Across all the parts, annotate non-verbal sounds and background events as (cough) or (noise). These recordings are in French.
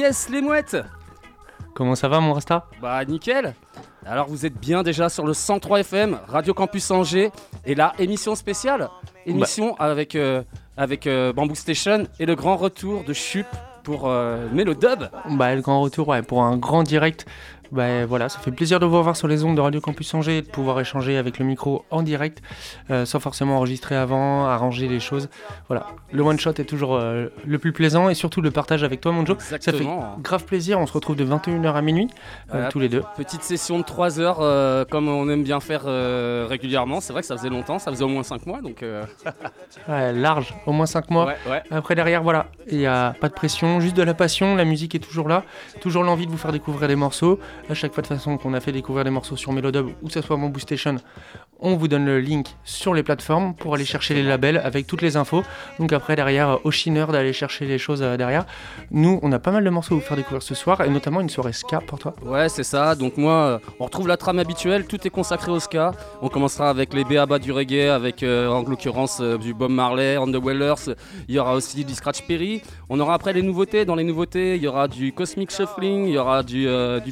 Yes, les mouettes. Comment ça va, mon Rasta? Bah, nickel. Alors, vous êtes bien déjà sur le 103 FM, Radio Campus Angers, et la émission spéciale. Émission avec, euh, avec euh, Bamboo Station et le grand retour de Chup pour euh, Mélodub. Bah, le grand retour, ouais, pour un grand direct bah, voilà, ça fait plaisir de vous revoir sur les ondes de Radio Campus Angers et de pouvoir échanger avec le micro en direct, euh, sans forcément enregistrer avant, arranger les choses. Voilà, le one shot est toujours euh, le plus plaisant et surtout le partage avec toi, mon Joe. Ça fait grave plaisir. On se retrouve de 21h à minuit, euh, tous les deux. Petite session de 3 heures, comme on aime bien faire régulièrement. C'est vrai que ça faisait longtemps, ça faisait au moins 5 mois, donc. (laughs) ouais, large, au moins 5 mois. Après derrière, voilà, il n'y a pas de pression, juste de la passion. La musique est toujours là, toujours l'envie de vous faire découvrir des morceaux. À chaque fois de façon qu'on a fait découvrir des morceaux sur Melodub ou que ce soit Bamboo Station, on vous donne le link sur les plateformes pour aller chercher les labels avec toutes les infos. Donc après derrière, au chineur d'aller chercher les choses euh, derrière. Nous, on a pas mal de morceaux à vous faire découvrir ce soir et notamment une soirée ska pour toi. Ouais, c'est ça. Donc moi, euh, on retrouve la trame habituelle. Tout est consacré au ska. On commencera avec les béabas du reggae, avec euh, en l'occurrence du Bob Marley, On the Wellers. Il y aura aussi du Scratch Perry. On aura après les nouveautés. Dans les nouveautés, il y aura du Cosmic Shuffling, il y aura du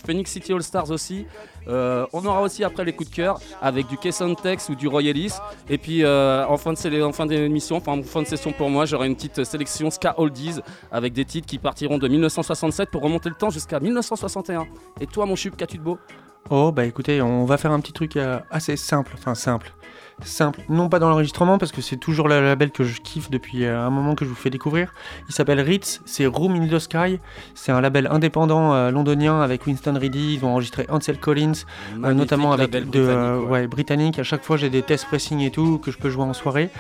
Phoenix City All Stars aussi. Euh, on aura aussi après les coups de cœur avec du Kesson Tex ou du Royalis. Et puis euh, en fin d'émission, enfin en fin de session pour moi, j'aurai une petite sélection Ska Oldies avec des titres qui partiront de 1967 pour remonter le temps jusqu'à 1961. Et toi, mon chup, qu'as-tu de beau? Oh bah écoutez, on va faire un petit truc euh, assez simple, enfin simple simple, non pas dans l'enregistrement parce que c'est toujours le label que je kiffe depuis euh, un moment que je vous fais découvrir. Il s'appelle Ritz, c'est Room in the Sky, c'est un label indépendant euh, londonien avec Winston Reedy, ils ont enregistré Ansel Collins, euh, notamment avec de ouais. britannique. À chaque fois j'ai des tests pressing et tout que je peux jouer en soirée.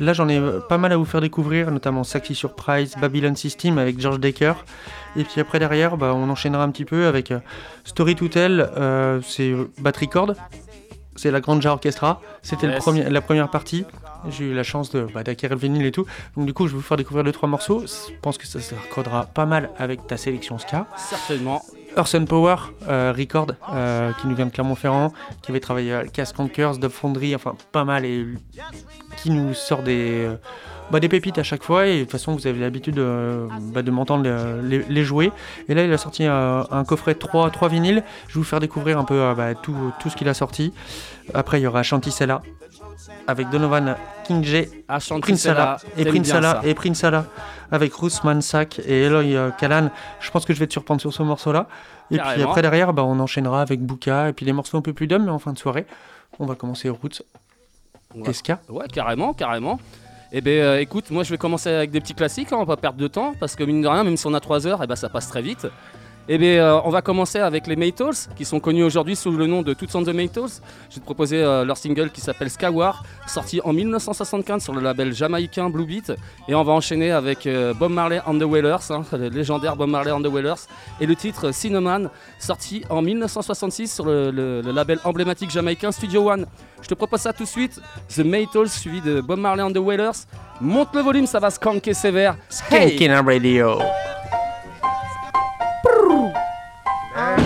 Là j'en ai pas mal à vous faire découvrir, notamment Saxy Surprise, Babylon System avec George Decker. Et puis après derrière, bah, on enchaînera un petit peu avec Story to Tell, c'est Battery Chord c'est la Grande Orchestra. C'était la première partie. J'ai eu la chance bah, d'acquérir le vinyle et tout. Donc du coup, je vais vous faire découvrir deux trois morceaux. Je pense que ça se raccordera pas mal avec ta sélection ska. Certainement. Earth Power euh, Record, euh, qui nous vient de Clermont-Ferrand, qui avait travaillé à Cask Conquers, Dub Foundry, enfin pas mal, et qui nous sort des, euh, bah, des pépites à chaque fois. Et de toute façon, vous avez l'habitude bah, de m'entendre les, jouer. Et là, il a sorti un coffret 3, 3 vinyles. Je vais vous faire découvrir un peu bah, tout, tout, ce qu'il a sorti. Après, il y aura Chanticella avec Donovan King Prinsala et Prinsala et Prinsala avec Ruth Mansak et Eloy Kalan. Je pense que je vais te surprendre sur ce morceau-là. Et puis après derrière, bah, on enchaînera avec Buka et puis les morceaux un peu plus d'hommes, mais en fin de soirée, on va commencer Roots. Ouais. Ouais, carrément, carrément. Eh bien, euh, écoute, moi je vais commencer avec des petits classiques, hein, on va pas perdre de temps, parce que mine de rien, même si on a 3 heures, eh ben, ça passe très vite. Eh bien, euh, on va commencer avec les Maytals, qui sont connus aujourd'hui sous le nom de Toots and the Maytals. Je vais te proposer euh, leur single qui s'appelle Skyward, sorti en 1975 sur le label jamaïcain Blue Beat. Et on va enchaîner avec euh, Bob Marley and the Wailers, hein, le légendaire Bob Marley and the Wailers, et le titre Cinnamon, sorti en 1966 sur le, label emblématique jamaïcain Studio One. Je te propose ça tout de suite, The Maytals suivi de Bob Marley and the Wailers. Monte le volume, ça va skanker sévère. Skanking radio. Yes, mes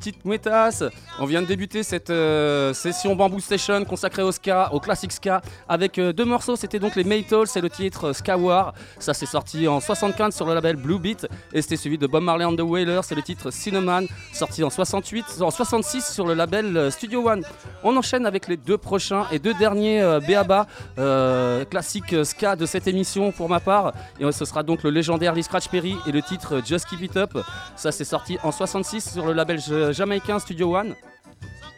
petites mouettasses On vient de débuter cette euh, session Bamboo Station consacrée au ska, au classique ska, avec euh, deux morceaux. C'était donc les Maytals c'est le titre euh, Ska War. Ça, c'est sorti en 75 sur le label Blue Beat. Et c'était suivi de Bob Marley and the Wailers, c'est le titre Cinnamon, sorti en 68, en 66 sur le label Studio One. On enchaîne avec les deux prochains et deux derniers BABA, classique ska de cette émission pour ma part. Et ce sera donc le légendaire Lee Scratch Perry et le titre Just Keep It Up. Ça, c'est sorti en 66 sur le label jamaïcain Studio One.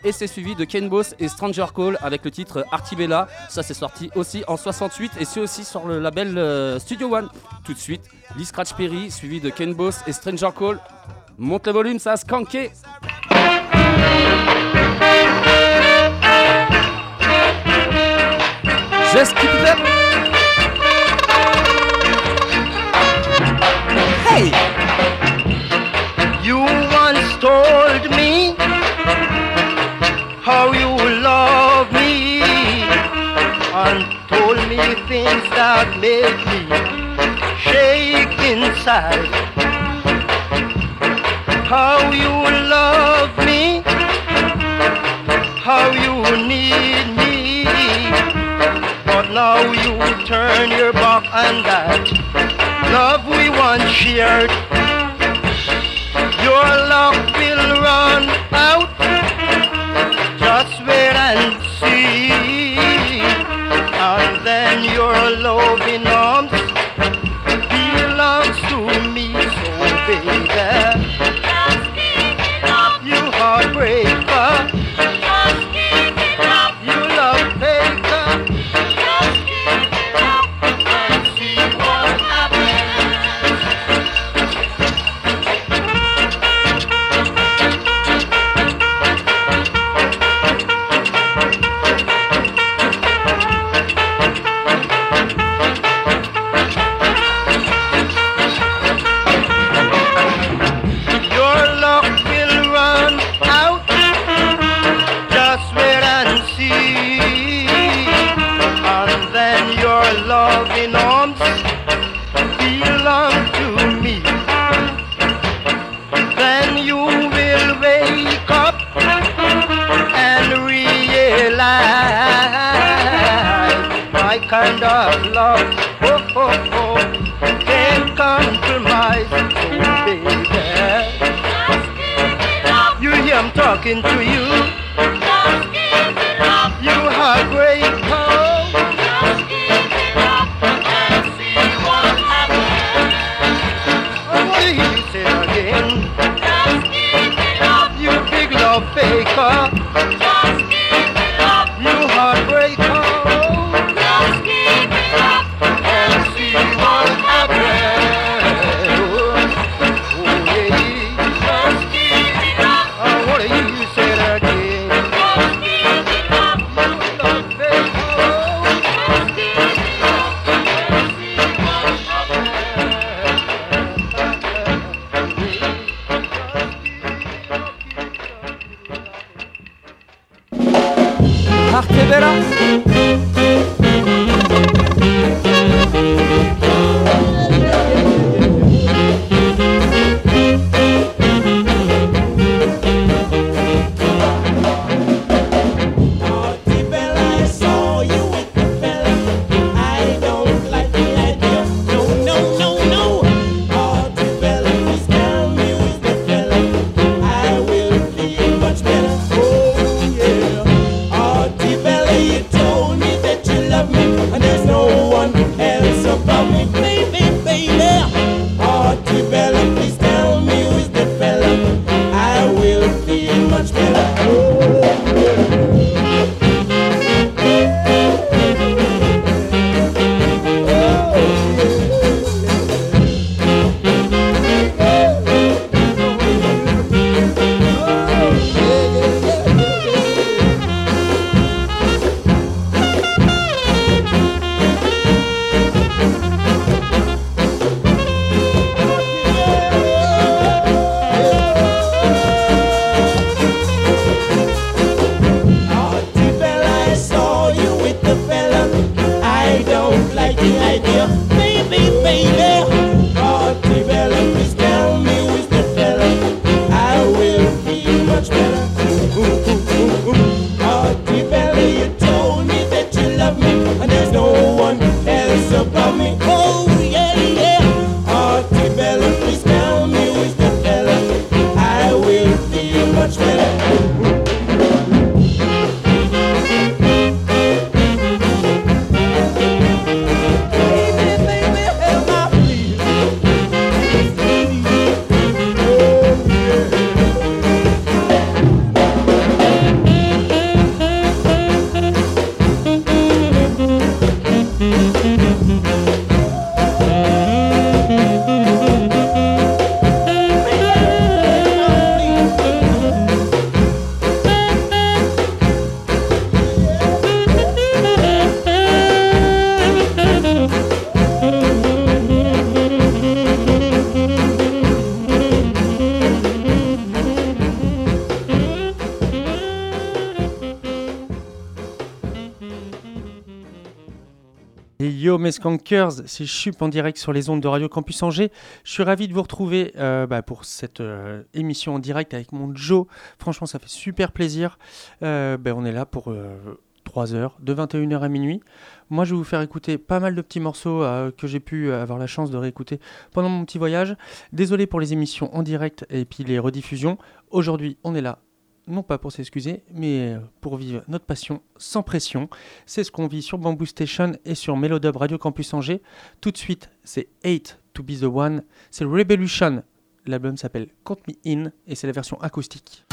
Et c'est suivi de Ken Boss et Stranger Call avec le titre Artibella. Ça c'est sorti aussi en 68 et c'est aussi sur le label euh, Studio One. Tout de suite, Lee Scratch Perry suivi de Ken Boss et Stranger Call. Monte le volume, ça a skanké. Just keep it up. Hey! You once told me how you love me and told me things that made me shake inside. How you love me, how you need me, but now you turn your back on that love we once shared your love will run out. Just wait and see. And then your loving Yo mes skankers, c'est Chup en direct sur les ondes de Radio Campus Angers. Je suis ravi de vous retrouver euh, bah, pour cette euh, émission en direct avec mon Joe. Franchement, ça fait super plaisir. Euh, bah, on est là pour 3 heures, de 21h à minuit. Moi, je vais vous faire écouter pas mal de petits morceaux que j'ai pu avoir la chance de réécouter pendant mon petit voyage. Désolé pour les émissions en direct et puis les rediffusions. Aujourd'hui, on est là non pas pour s'excuser, mais pour vivre notre passion sans pression. C'est ce qu'on vit sur Bamboo Station et sur Melodub Radio Campus Angers. Tout de suite, c'est 8 to be the one. C'est Revolution. L'album s'appelle Count Me In et c'est la version acoustique.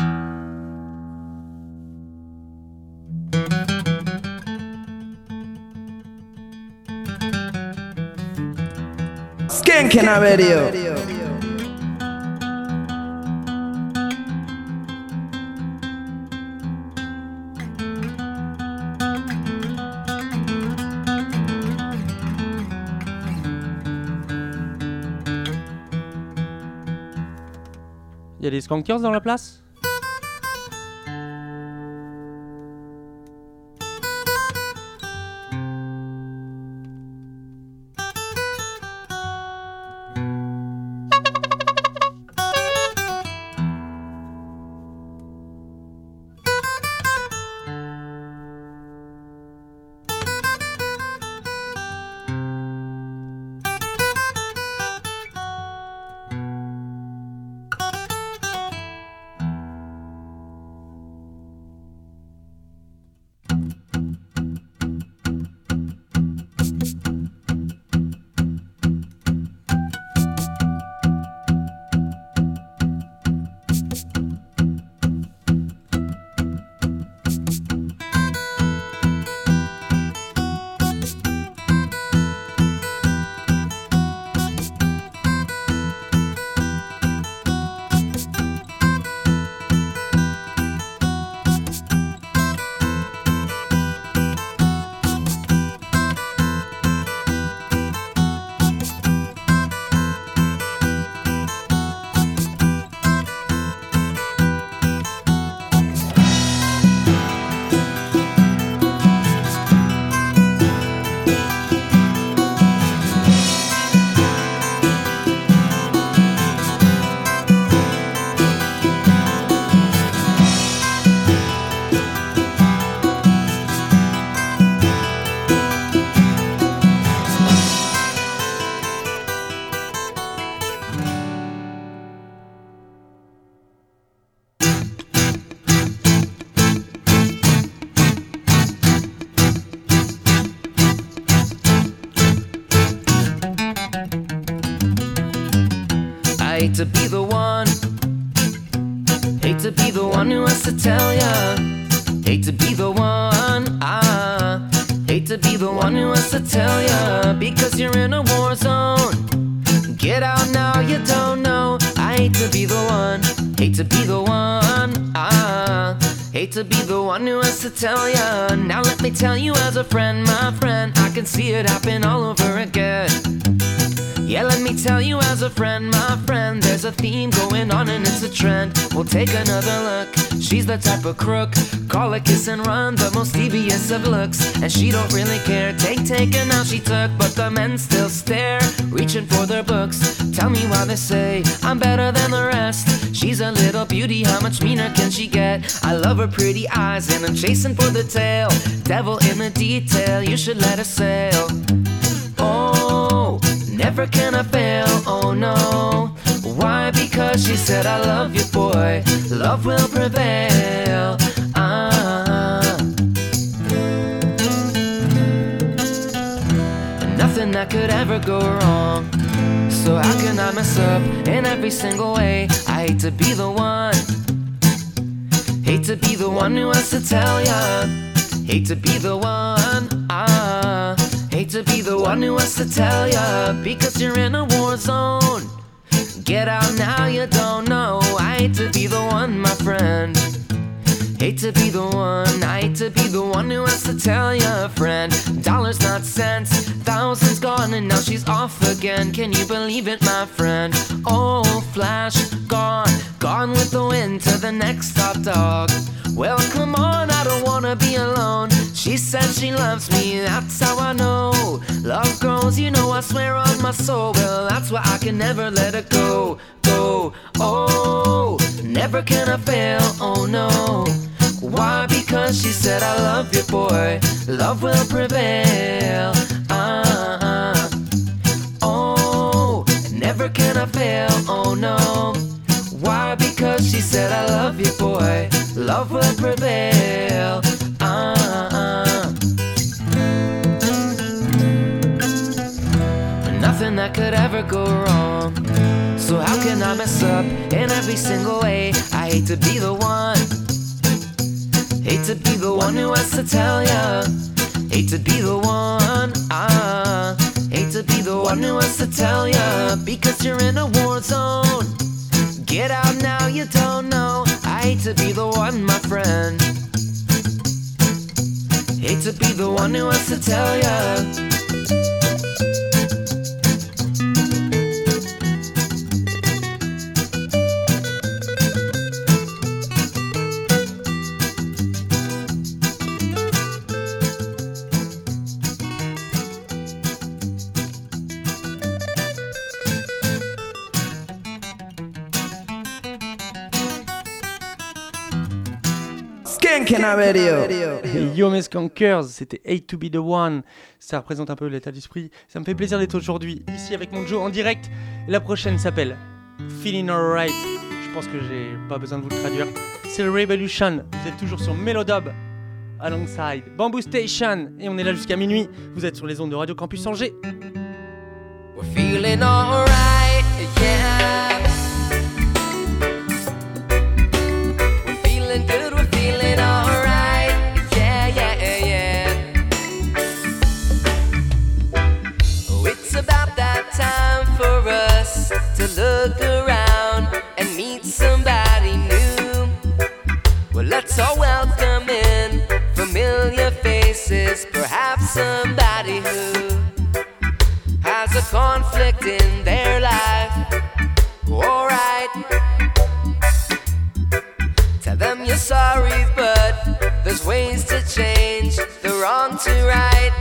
Y a des skankers dans la place? To tell ya. Now let me tell you as a friend, my friend. I can see it happen all over again. Yeah, let me tell you as a friend, my friend, there's a theme going on and it's a trend. We'll take another look. She's the type of crook, call a kiss and run, the most devious of looks. And she don't really care. Take, take, and now she took, but the men still stare, reaching for their books. Tell me why they say I'm better than the rest. She's a little beauty, how much meaner can she get? I love her pretty eyes, and I'm chasing for the tail. Devil in the detail, you should let her sail. Oh. Never can I fail, oh no. Why? Because she said, I love you, boy. Love will prevail. Ah. Nothing that could ever go wrong. So how can I mess up in every single way? I hate to be the one. Hate to be the one who has to tell ya. Hate to be the one. Ah. Hate to be the one who has to tell ya because you're in a war zone. Get out now, you don't know. I hate to be the one, my friend. Hate to be the one, I hate to be the one who has to tell ya, friend. Dollars, not cents, thousands gone, and now she's off again. Can you believe it, my friend? Oh, flash, gone, gone with the wind to the next top dog. Well, come on, I don't wanna be alone. She said she loves me, that's how I know. Love grows, you know, I swear on my soul. Well, that's why I can never let it go. Go, oh, never can I fail, oh no. Why? Because she said, I love you, boy. Love will prevail. Uh, uh. Oh, never can I fail, oh no. Why? Because she said, I love you, boy. Love will prevail. Nothing that could ever go wrong. So how can I mess up in every single way? I hate to be the one. Hate to be the one who has to tell ya. Hate to be the one. Ah, hate to be the one who has to tell ya. Because you're in a war zone. Get out now, you don't know. I hate to be the one, my friend. Hate to be the one who has to tell ya. Skankina Radio. Et Yo mes Skankers, c'était Hate to be the one. Ça représente un peu l'état d'esprit. Ça me fait plaisir d'être aujourd'hui ici avec mon Joe en direct. La prochaine s'appelle Feeling Alright. Je pense que j'ai pas besoin de vous le traduire. C'est le Revolution. Vous êtes toujours sur Melodub alongside Bamboo Station et on est là jusqu'à minuit. Vous êtes sur les ondes de Radio Campus Angers. We're feeling alright, yeah. Faces, perhaps somebody who has a conflict in their life. Alright. Tell them you're sorry, but there's ways to change the wrong to right.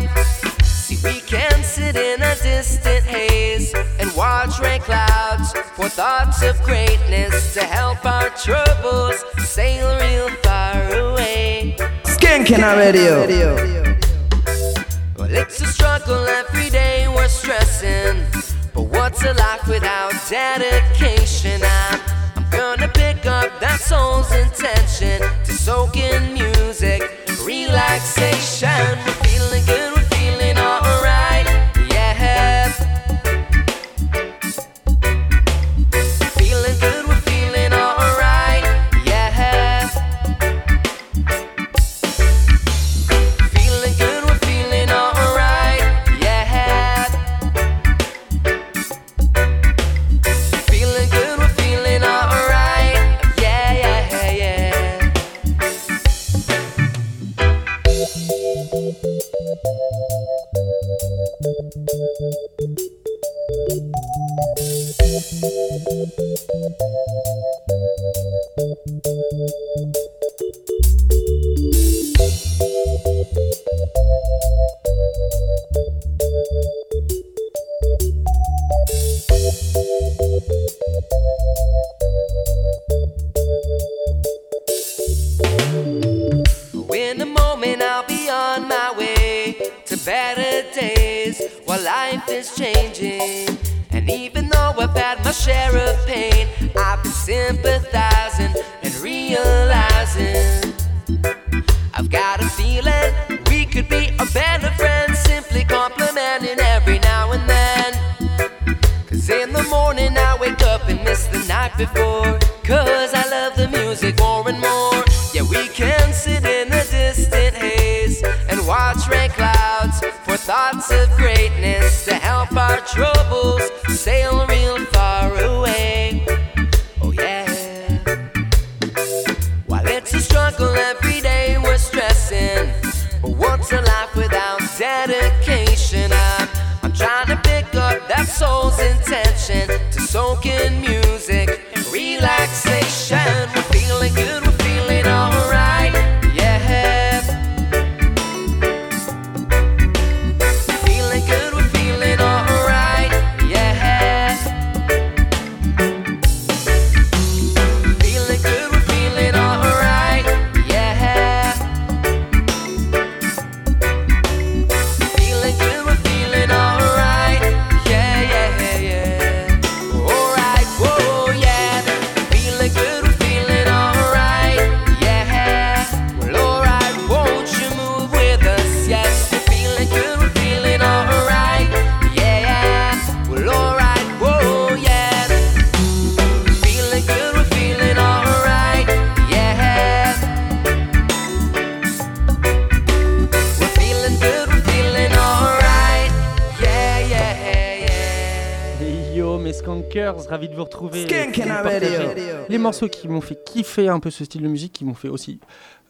See, we can sit in a distant haze and watch rain clouds for thoughts of greatness to help our troubles sail real far. Skankina Radio. Well, it's a struggle every day we're stressing. But what's a life without dedication? I'm, I'm gonna pick up that soul's intention to soak in music, relaxation. We're feeling good, fait un peu ce style de musique, qui m'ont fait aussi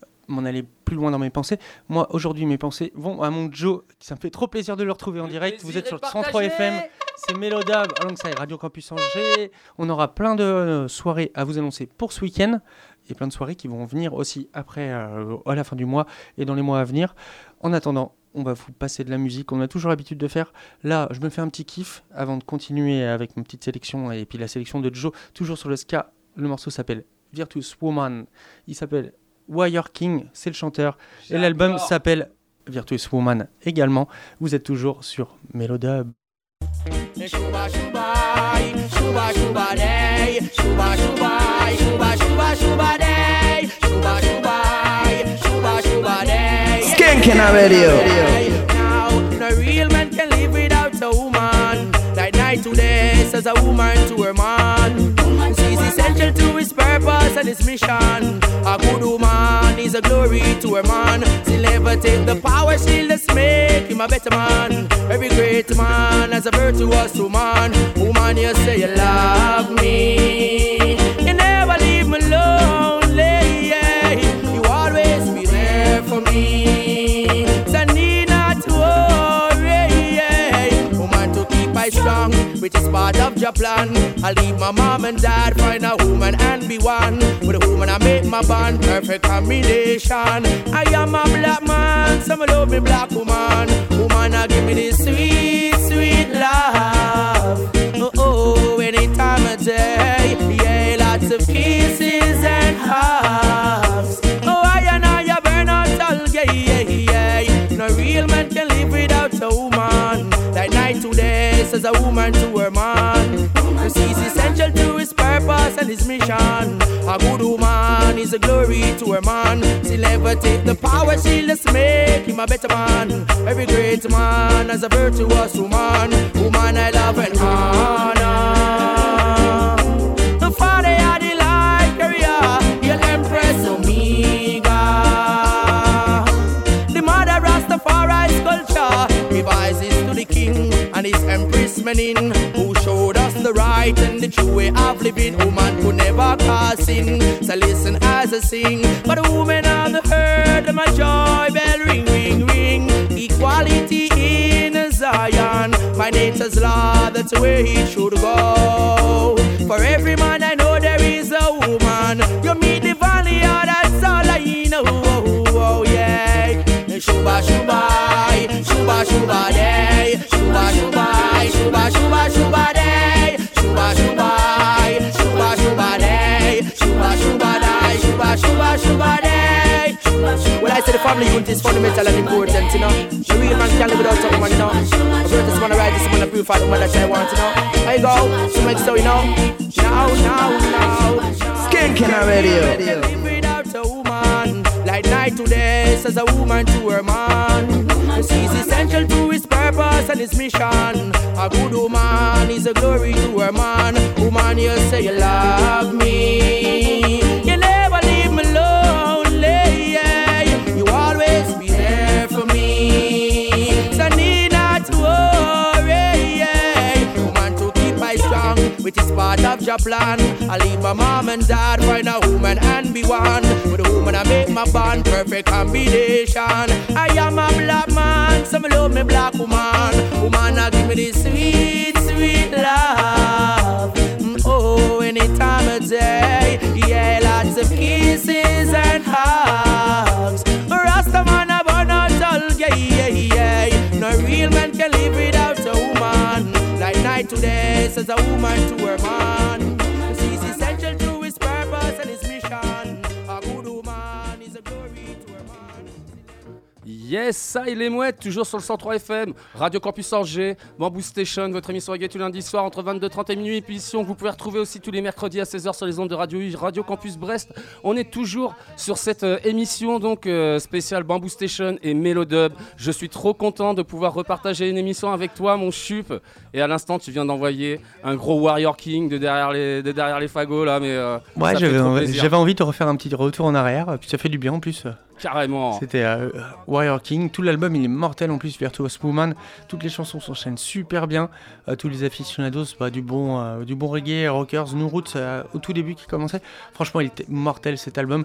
euh, m'en aller plus loin dans mes pensées. Moi, aujourd'hui, mes pensées vont à mon Joe. Ça me fait trop plaisir de le retrouver en direct. Vous êtes sur le 103 FM. C'est Mélodab, alongside Radio Campus Angers. On aura plein de euh, soirées à vous annoncer pour ce week-end. Et plein de soirées qui vont venir aussi après, euh, à la fin du mois et dans les mois à venir. En attendant, on va vous passer de la musique. On a toujours l'habitude de faire. Là, je me fais un petit kiff avant de continuer avec ma petite sélection et puis la sélection de Joe, toujours sur le ska. Le morceau s'appelle Virtuous Woman. Il s'appelle Wire King, c'est le chanteur. Et l'album s'appelle Virtuous Woman également. Vous êtes toujours sur Melodub. Now, no essential to his purpose and his mission. A good woman is a glory to her man. She'll never take the power, she'll just make him a better man. Every great man has a virtuous woman. Woman, you say you love me. You never leave me lonely. Yeah. You always be there for me. To strong, which is part of your plan. I leave my mom and dad, find a woman and be one. With a woman I make my bond, perfect combination. I am a black man, some love me black woman. Woman, I give me this sweet, sweet love. Oh, oh, any time of day. Yeah, lots of kisses and hugs. Oh, I and I burn out all yeah. No real man can live without a woman. Day, says a woman to her man. She's essential to his purpose and his mission. A good woman is a glory to her man. She'll never take the power, she'll just make him a better man. Every great man has a virtuous woman. Woman I love and honor. Empress Menin, who showed us the right and the true way of living. Woman could never cause sin, so listen as I sing. But the woman on the herd, my joy bell ring, ring, ring. Equality in Zion, my nature's law, that's where he should go. For every man I know there is a woman. You meet the valley, oh, that's all I know. Oh, oh, yeah. Shuba shuba, shuba shuba day, I say the family unit is fundamental and important, you know. The real man can't live without a woman, you know. A greatest man, a righteous man, a purified woman that I want, you know. There you go, so make so, you know. Now, now, now. Skank and Radio. Can live without a woman. Like night to day, says a woman to her man. She's essential to his purpose and his mission. A good woman is a glory to her man. Woman, you say you love me. Which is part of your plan. I leave my mom and dad, find a woman and be one. With a woman I make my bond, perfect combination. I am a black man, some love me black woman. Woman, I give me this sweet, sweet love. Mm, Oh, any time of day, yeah, lots of kisses and hugs. Rasta man, I burn out all, yeah, yeah, yeah. No real man can live without a woman. Like night to day, says a woman to her man. Yes, ça et les mouettes, toujours sur le 103 FM, Radio Campus Angers, Bamboo Station, votre émission reggae tous les lundis soir entre 22h30 et minuit. Émission que vous pouvez retrouver aussi tous les mercredis à 16h sur les ondes de Radio U, Radio Campus Brest. On est toujours sur cette euh, émission donc euh, spéciale Bamboo Station et Mélodub. Je suis trop content de pouvoir repartager une émission avec toi, mon chup. Et à l'instant, tu viens d'envoyer un gros Warrior King de derrière les, de derrière les fagots là, mais euh, Ouais, j'avais envie, de refaire un petit retour en arrière, puis ça fait du bien en plus. Carrément. C'était euh, Warrior King. Tout l'album, il est mortel en plus, Virtuous Woman. Toutes les chansons s'enchaînent super bien. Euh, tous les aficionados, bah, du, bon, euh, du bon reggae, rockers, New Roots euh, au tout début qui commençait. Franchement, il était mortel cet album.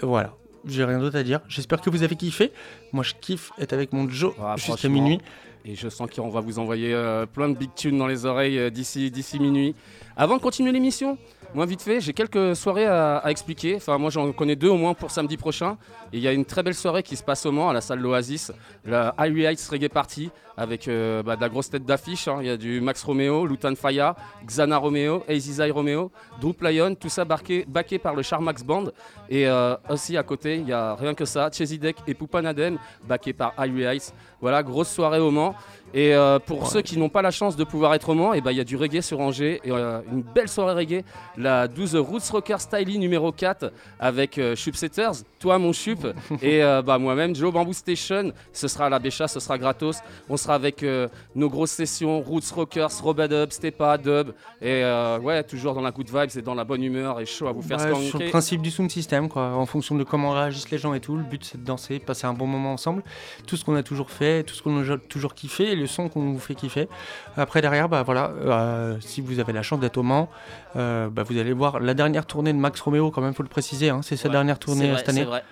Voilà. J'ai rien d'autre à dire. J'espère que vous avez kiffé. Moi, je kiffe être avec mon Joe Ah, juste à franchement. minuit. Et je sens qu'on va vous envoyer euh, plein de big tunes dans les oreilles euh, d'ici d'ici minuit. Avant de continuer l'émission, moi vite fait, j'ai quelques soirées à, expliquer. Enfin, moi j'en connais deux au moins pour samedi prochain. Il y a une très belle soirée qui se passe au Mans à la salle L'Oasis, la Highway Heights Reggae Party, avec euh, bah, de la grosse tête d'affiche. hein. Il y a du Max Romeo, Lutan Faya, Xana Romeo, Azizai Romeo, Droop Lion, tout ça backé, backé par le Charmax Band. Et euh, aussi à côté, il y a rien que ça, Chesidek et Poupanadem, backé par Highway Heights. Voilà, grosse soirée au Mans. Et euh, pour ceux qui n'ont pas la chance de pouvoir être au Mans, ben, il y a du reggae sur Angers, et, euh, une belle soirée reggae, la 12 Roots Rocker Styling numéro 4 avec euh, Chup Setters, toi mon Chup, (laughs) et bah, moi-même, Joe Bamboo Station. Ce sera à la Bécha, ce sera gratos. On sera avec euh, nos grosses sessions, Roots Rockers, Robadub, Stepa, Dub, et euh, ouais, toujours dans la good vibes et dans la bonne humeur et chaud à vous faire Ouais, sur le skanker. principe du sound system, quoi, en fonction de comment réagissent les gens et tout. Le but c'est de danser, de passer un bon moment ensemble. Tout ce qu'on a toujours fait, tout ce qu'on a toujours kiffé, et le son qu'on vous fait kiffer. Après derrière, bah voilà, euh, si vous avez la chance d'être au Mans, bah, vous allez voir la dernière tournée de Max Romeo, quand même, faut le préciser. hein, c'est sa Ouais, dernière C'est tournée vrai, cette année. c'est vrai.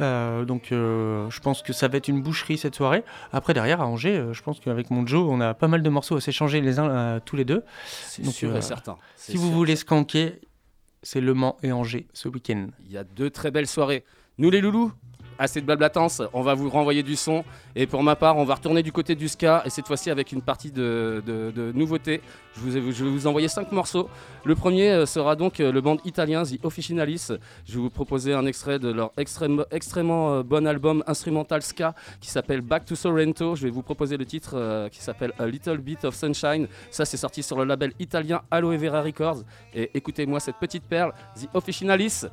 Euh, donc euh, je pense que ça va être une boucherie cette soirée. Après derrière à Angers, euh, je pense qu'avec mon Joe, on a pas mal de morceaux à s'échanger les uns tous les deux. C'est sûr et certain. Si vous voulez skanker, c'est Le Mans et Angers ce week-end. Il y a deux très belles soirées. Nous les loulous, assez de blablatance, on va vous renvoyer du son. Et pour ma part, on va retourner du côté du ska, et cette fois-ci avec une partie de, de- nouveautés. Je, vous je vais vous envoyer cinq morceaux. Le premier euh, sera donc euh, le band italien The Officinalis. Je vais vous proposer un extrait de leur extrême- extrêmement euh, bon album instrumental ska qui s'appelle Back to Sorrento. Je vais vous proposer le titre qui s'appelle A Little Bit of Sunshine. Ça, c'est sorti sur le label italien Aloe Vera Records. Et écoutez-moi cette petite perle, The Officinalis.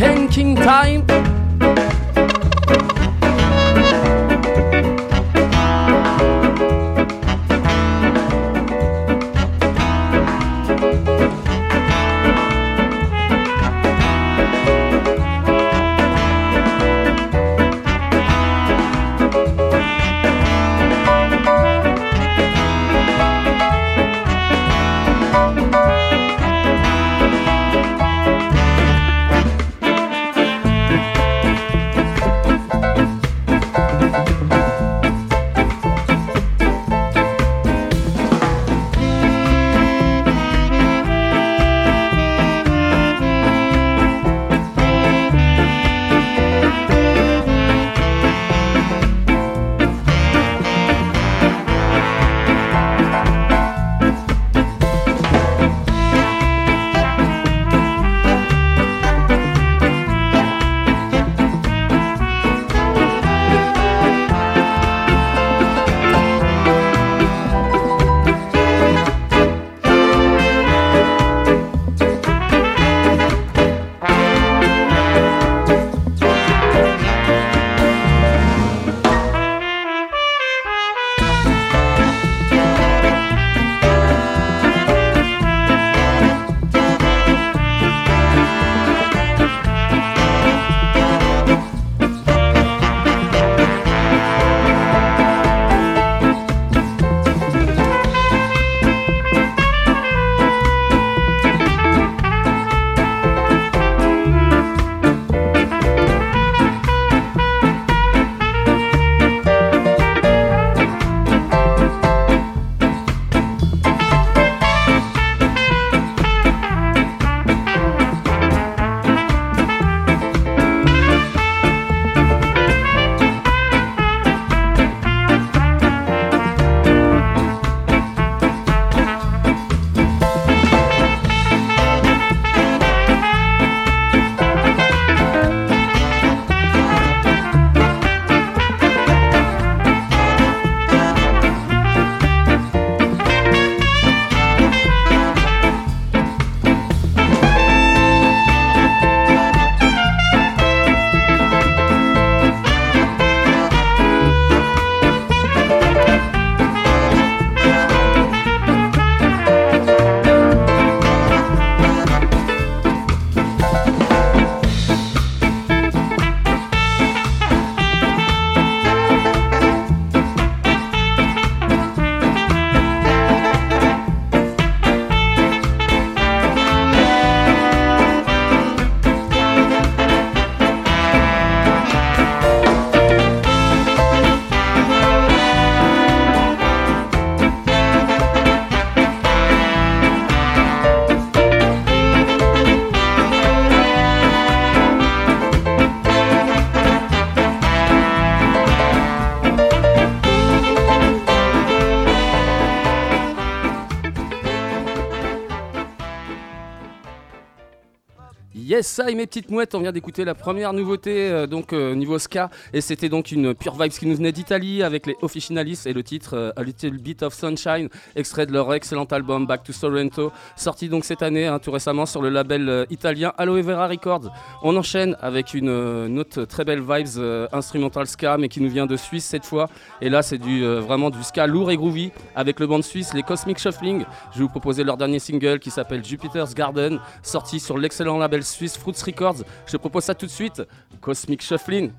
Skanking time. Ça et mes petites mouettes, on vient d'écouter la première nouveauté euh, donc euh, niveau ska et c'était donc une pure vibes qui nous venait d'Italie avec les Officinalis et le titre euh, A Little Bit of Sunshine, extrait de leur excellent album Back to Sorrento, sorti donc cette année hein, tout récemment sur le label italien Aloe Vera Records. On enchaîne avec une, une autre très belle vibes euh, instrumental ska mais qui nous vient de Suisse cette fois et là c'est du vraiment du ska lourd et groovy avec le band suisse les Cosmic Shuffling. Je vais vous proposer leur dernier single qui s'appelle Jupiter's Garden, sorti sur l'excellent label suisse Fruits Records. Je te propose ça tout de suite. Cosmic Shuffling.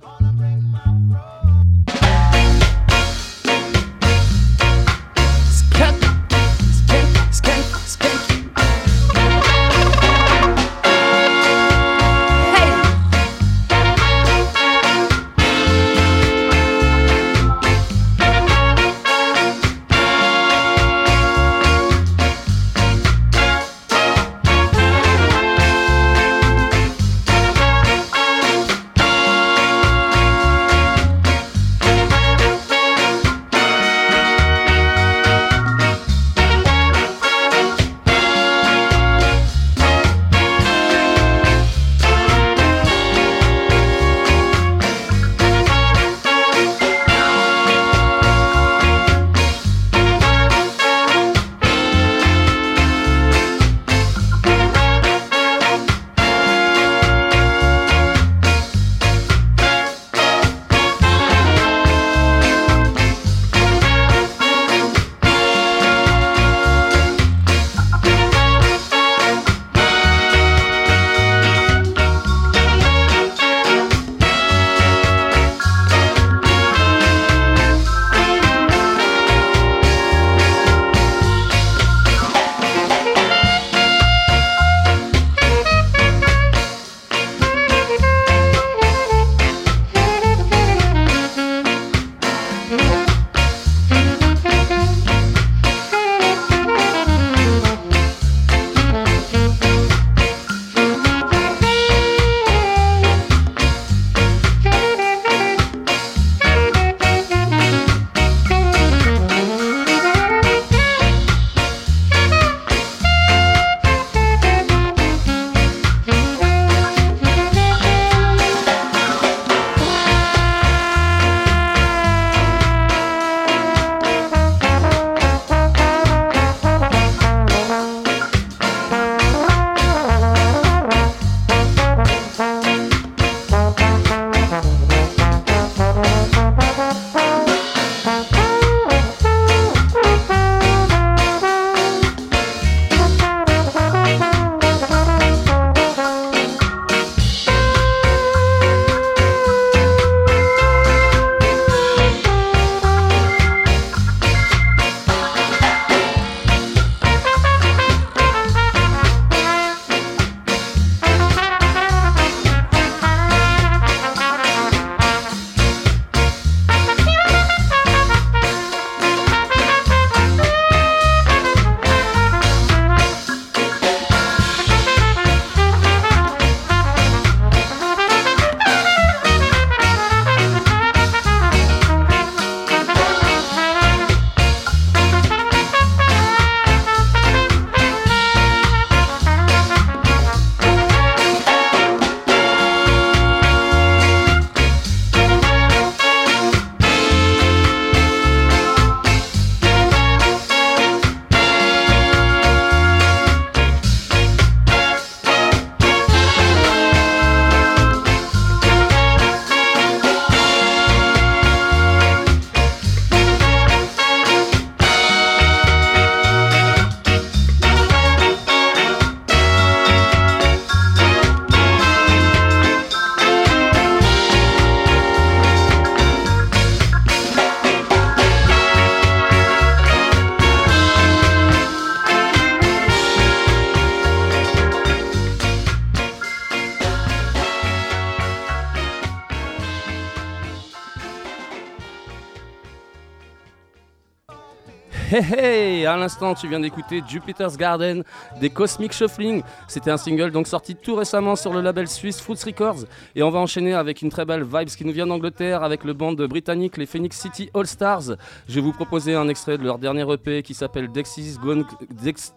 À l'instant, tu viens d'écouter Jupiter's Garden des Cosmic Shuffling. C'était un single donc sorti tout récemment sur le label suisse Fruits Records. Et on va enchaîner avec une très belle vibes qui nous vient d'Angleterre avec le band britannique les Phoenix City All Stars. Je vais vous proposer un extrait de leur dernier EP qui s'appelle Dexys Gone, Dex,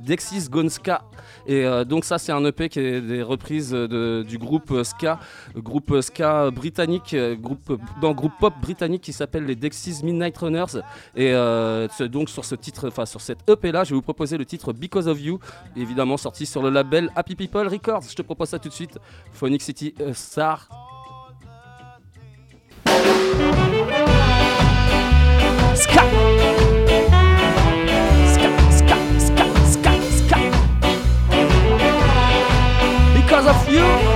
Ska. Et euh, donc ça, c'est un EP qui est des reprises du groupe Ska, groupe Ska britannique, groupe, dans groupe pop britannique qui s'appelle les Dexys Midnight Runners. Et euh, donc sur ce titre, enfin sur cette EP là, je vais vous proposer le titre Because of You, évidemment sorti sur le label Happy People Records. Je te propose ça tout de suite. Phonic City euh, Star. Because of you.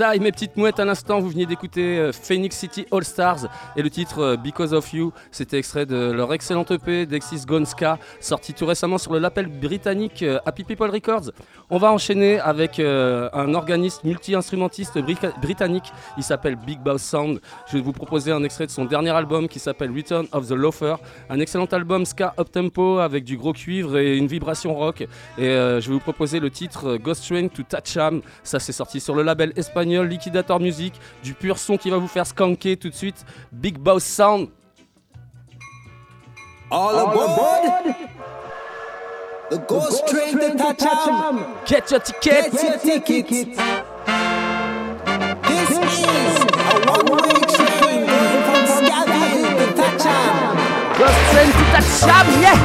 Et mes petites mouettes à l'instant, vous veniez d'écouter euh, Phoenix City All Stars et le titre euh, Because of You, c'était extrait de leur excellente EP Dexys Gonska, sorti tout récemment sur le label britannique euh, Happy People Records. On va enchaîner avec un organisme multi-instrumentiste britannique, il s'appelle Big Boss Sound. Je vais vous proposer un extrait de son dernier album qui s'appelle Return of the Loafer, un excellent album ska up tempo avec du gros cuivre et une vibration rock. Et je vais vous proposer le titre Ghost Train to Toucham, ça c'est sorti sur le label espagnol Liquidator Music, du pur son qui va vous faire skanker tout de suite. Big Boss Sound. All aboard! The Ghost Train to Tacham! Get your ticket! Get your ticket! This is a one-way train going from Scaville to Tacham! Ghost Train to Tacham, yeah!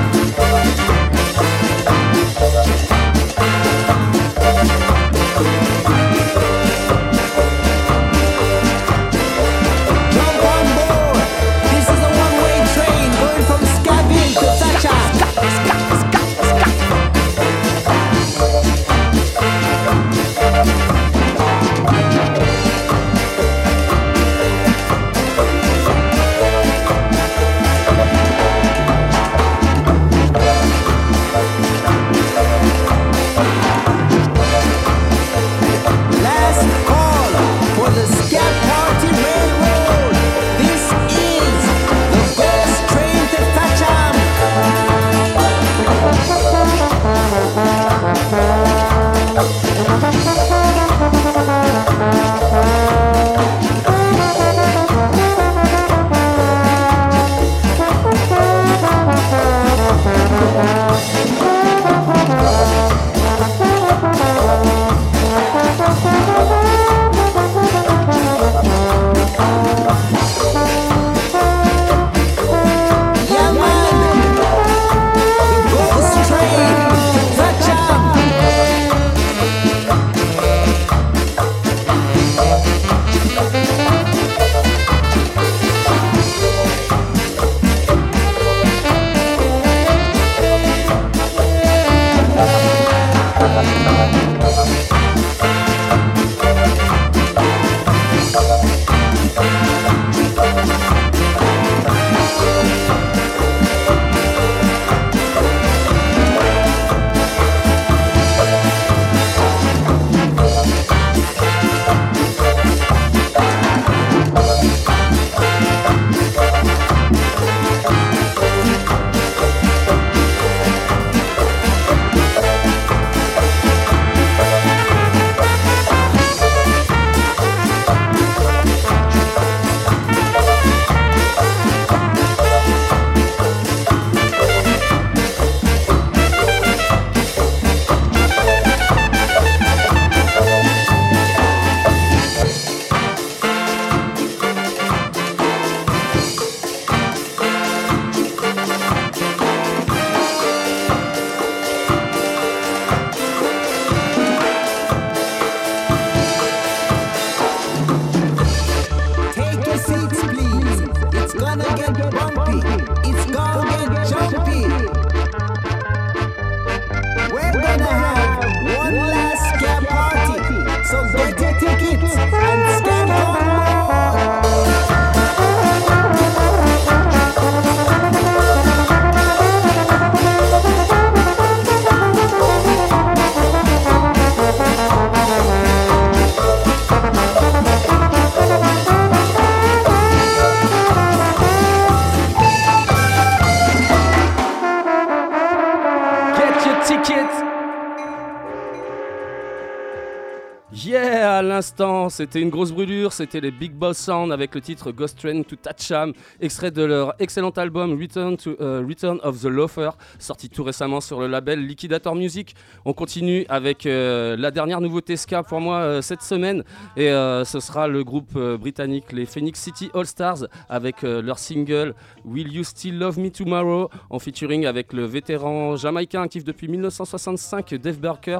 C'était une grosse brûlure, c'était les Big Boss Sound avec le titre Ghost Train to Tatcham, extrait de leur excellent album Return, to, euh, Return of the Loafer, sorti tout récemment sur le label Liquidator Music. On continue avec euh, la dernière nouveauté ska pour moi euh, cette semaine, et ce sera le groupe britannique les Phoenix City All Stars avec leur single Will You Still Love Me Tomorrow, en featuring avec le vétéran jamaïcain actif depuis 1965 Dave Barker.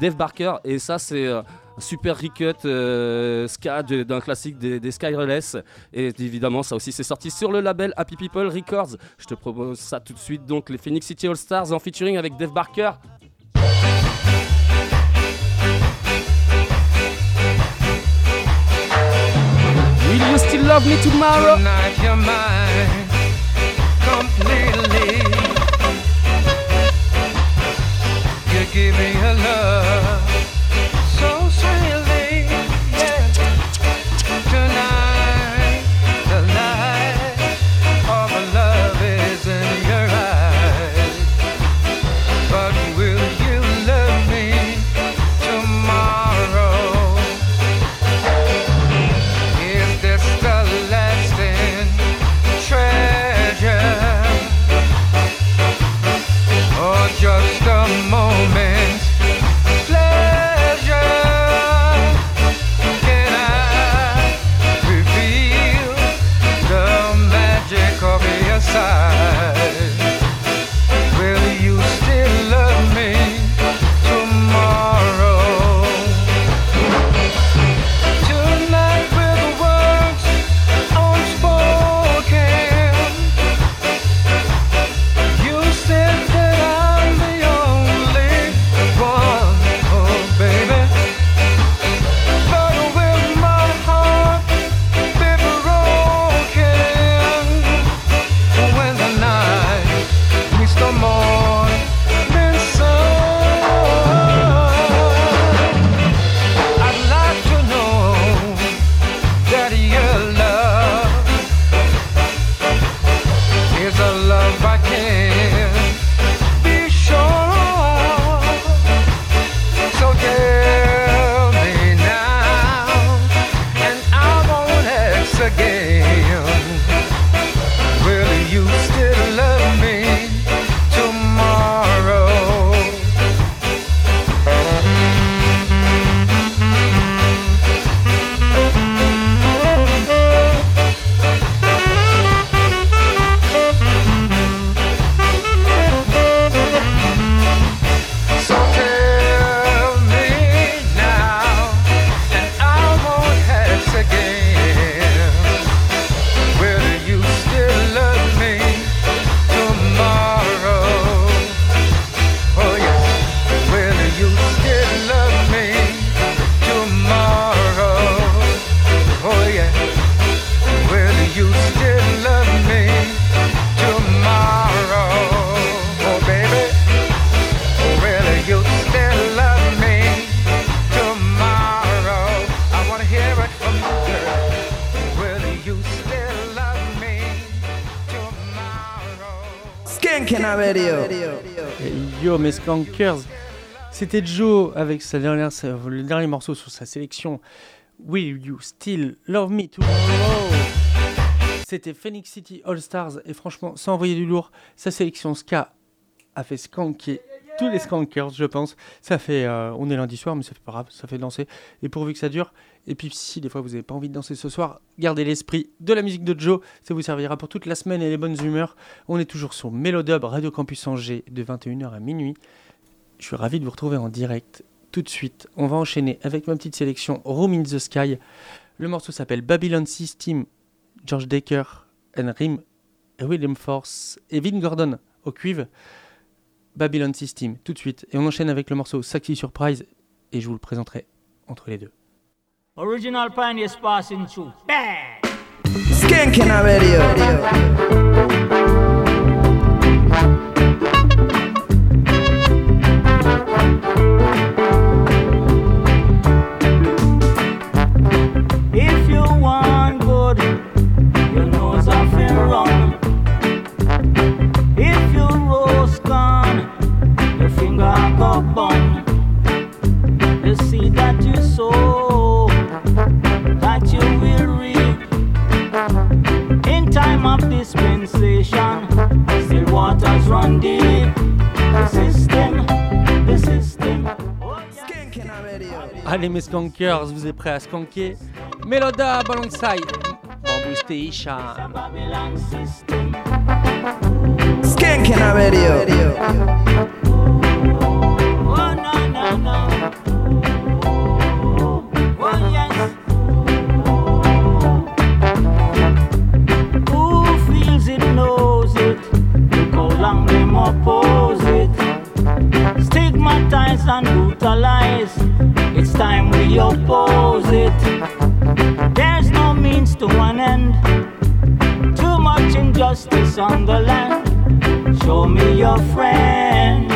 Dave Barker, et ça c'est super recut euh, ska d'un classique des, Skyreless. Et évidemment, ça aussi c'est sorti sur le label Happy People Records. Je te propose ça tout de suite, donc les Phoenix City All Stars en featuring avec Dave Barker. Will you still love me tomorrow? So C'était Joe avec sa dernière, le dernier morceau sur sa sélection Will You Still Love Me Tomorrow C'était Phoenix City All Stars et franchement, sans envoyer du lourd, sa sélection ska a fait skanker tous les skankers, je pense. Ça fait, euh, on est lundi soir, mais ça fait pas grave, ça fait danser. Et pourvu que ça dure. Et puis si des fois vous n'avez pas envie de danser ce soir, gardez l'esprit de la musique de Joe, ça vous servira pour toute la semaine et les bonnes humeurs. On est toujours sur Mélodub, Radio Campus Angers, de 21h à minuit. Je suis ravi de vous retrouver en direct tout de suite. On va enchaîner avec ma petite sélection Room in the Sky. Le morceau s'appelle Babylon System, George Decker, and Rim, et William Force et Vin Gordon au cuivre. Babylon System, tout de suite. Et on enchaîne avec le morceau Sexy Surprise, et je vous le présenterai entre les deux. Original pioneers passing through. Bang! Skanking Radio. If waters run deep. The system, the system. Allez mes skankers, vous êtes prêts à skanker? Meloda alongside Bamboo Station. Skanking Radio. Oh no no no. Oppose it. Stigmatize and brutalize. It's time we oppose it. There's no means to an end. Too much injustice on the land. Show me your friend.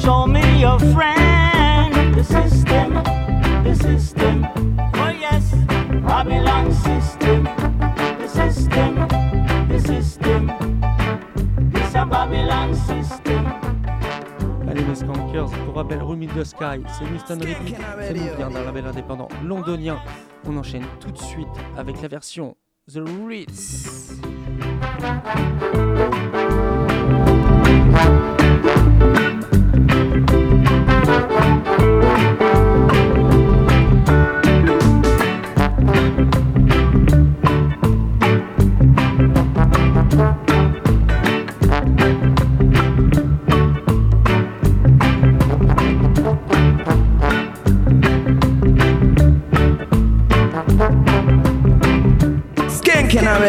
Show me your friend. The system, the system. Oh yes, Babylon system. System. Allez mes skankers, pour rappel, Room in the Sky, c'est Winston Repeat, ça nous vient d'un label indépendant londonien. On enchaîne tout de suite avec la version The Ritz.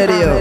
Skanking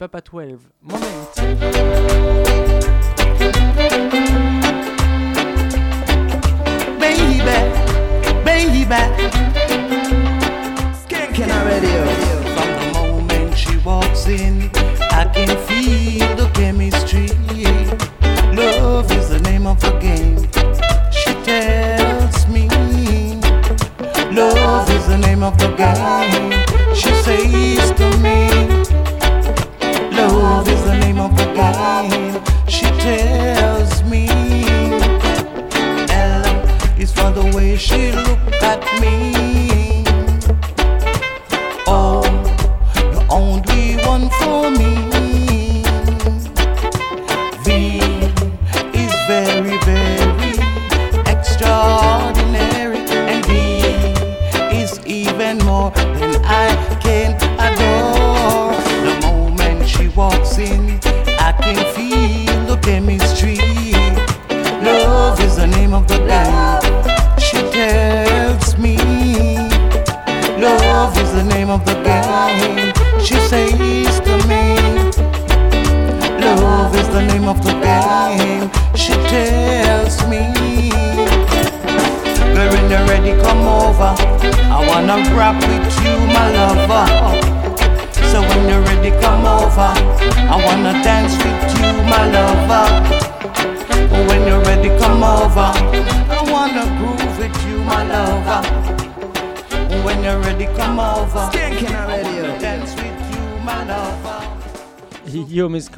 Papa 12,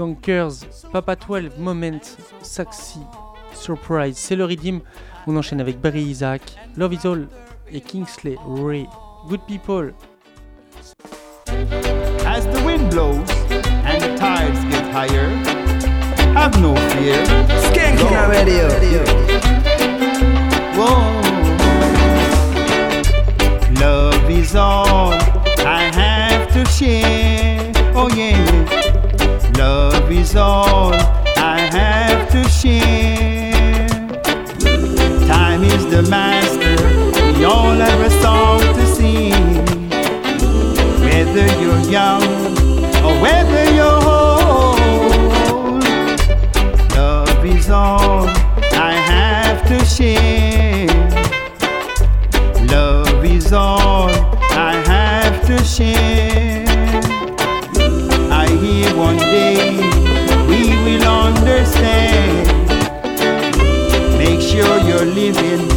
Skankers, Papa 12, Moment, Saxy, Surprise, c'est le Redeem. On enchaîne avec Barry Isaac, Love Is All et Kingsley Ray. Good People. As the wind blows and the tides get higher, have no fear. Skanking Lord. Radio. Whoa. Love is all I have to share. Oh yeah. Master. We all have a song to sing. Whether you're young or whether you're old. Love is all I have to share. Love is all I have to share. I hear one day we will understand. Make sure you're living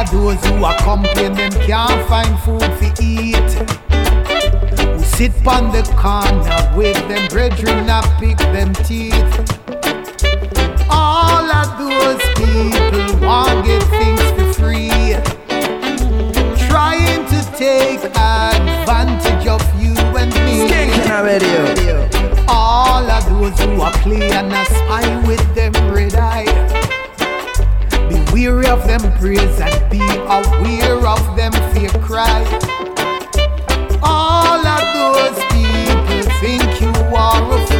of those who are complaining them can't find food to eat. Who sit on the corner with them brethren and pick them teeth. All of those people want get things for free trying to take advantage of you and me. Skanking Radio. All of those who are playing a spy with them red eye. Be weary of them praise and be aware of them fear cry. All of those people think you are a fool.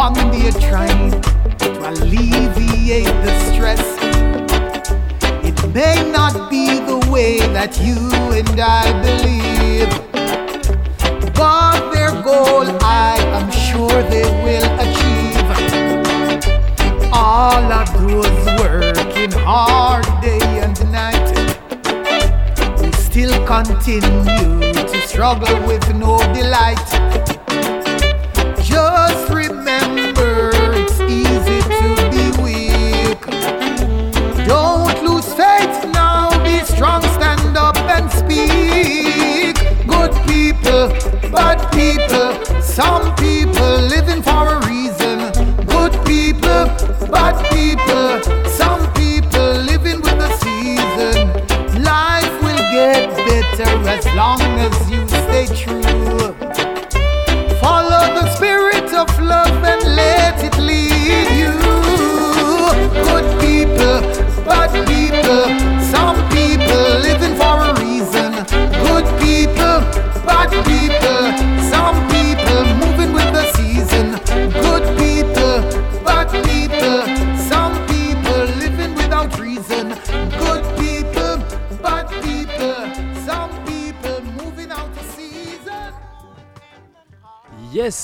One day trying to alleviate the stress. It may not be the way that you and I believe, but their goal I am sure they will achieve. All of those working hard day and night who still continue to struggle with no delight.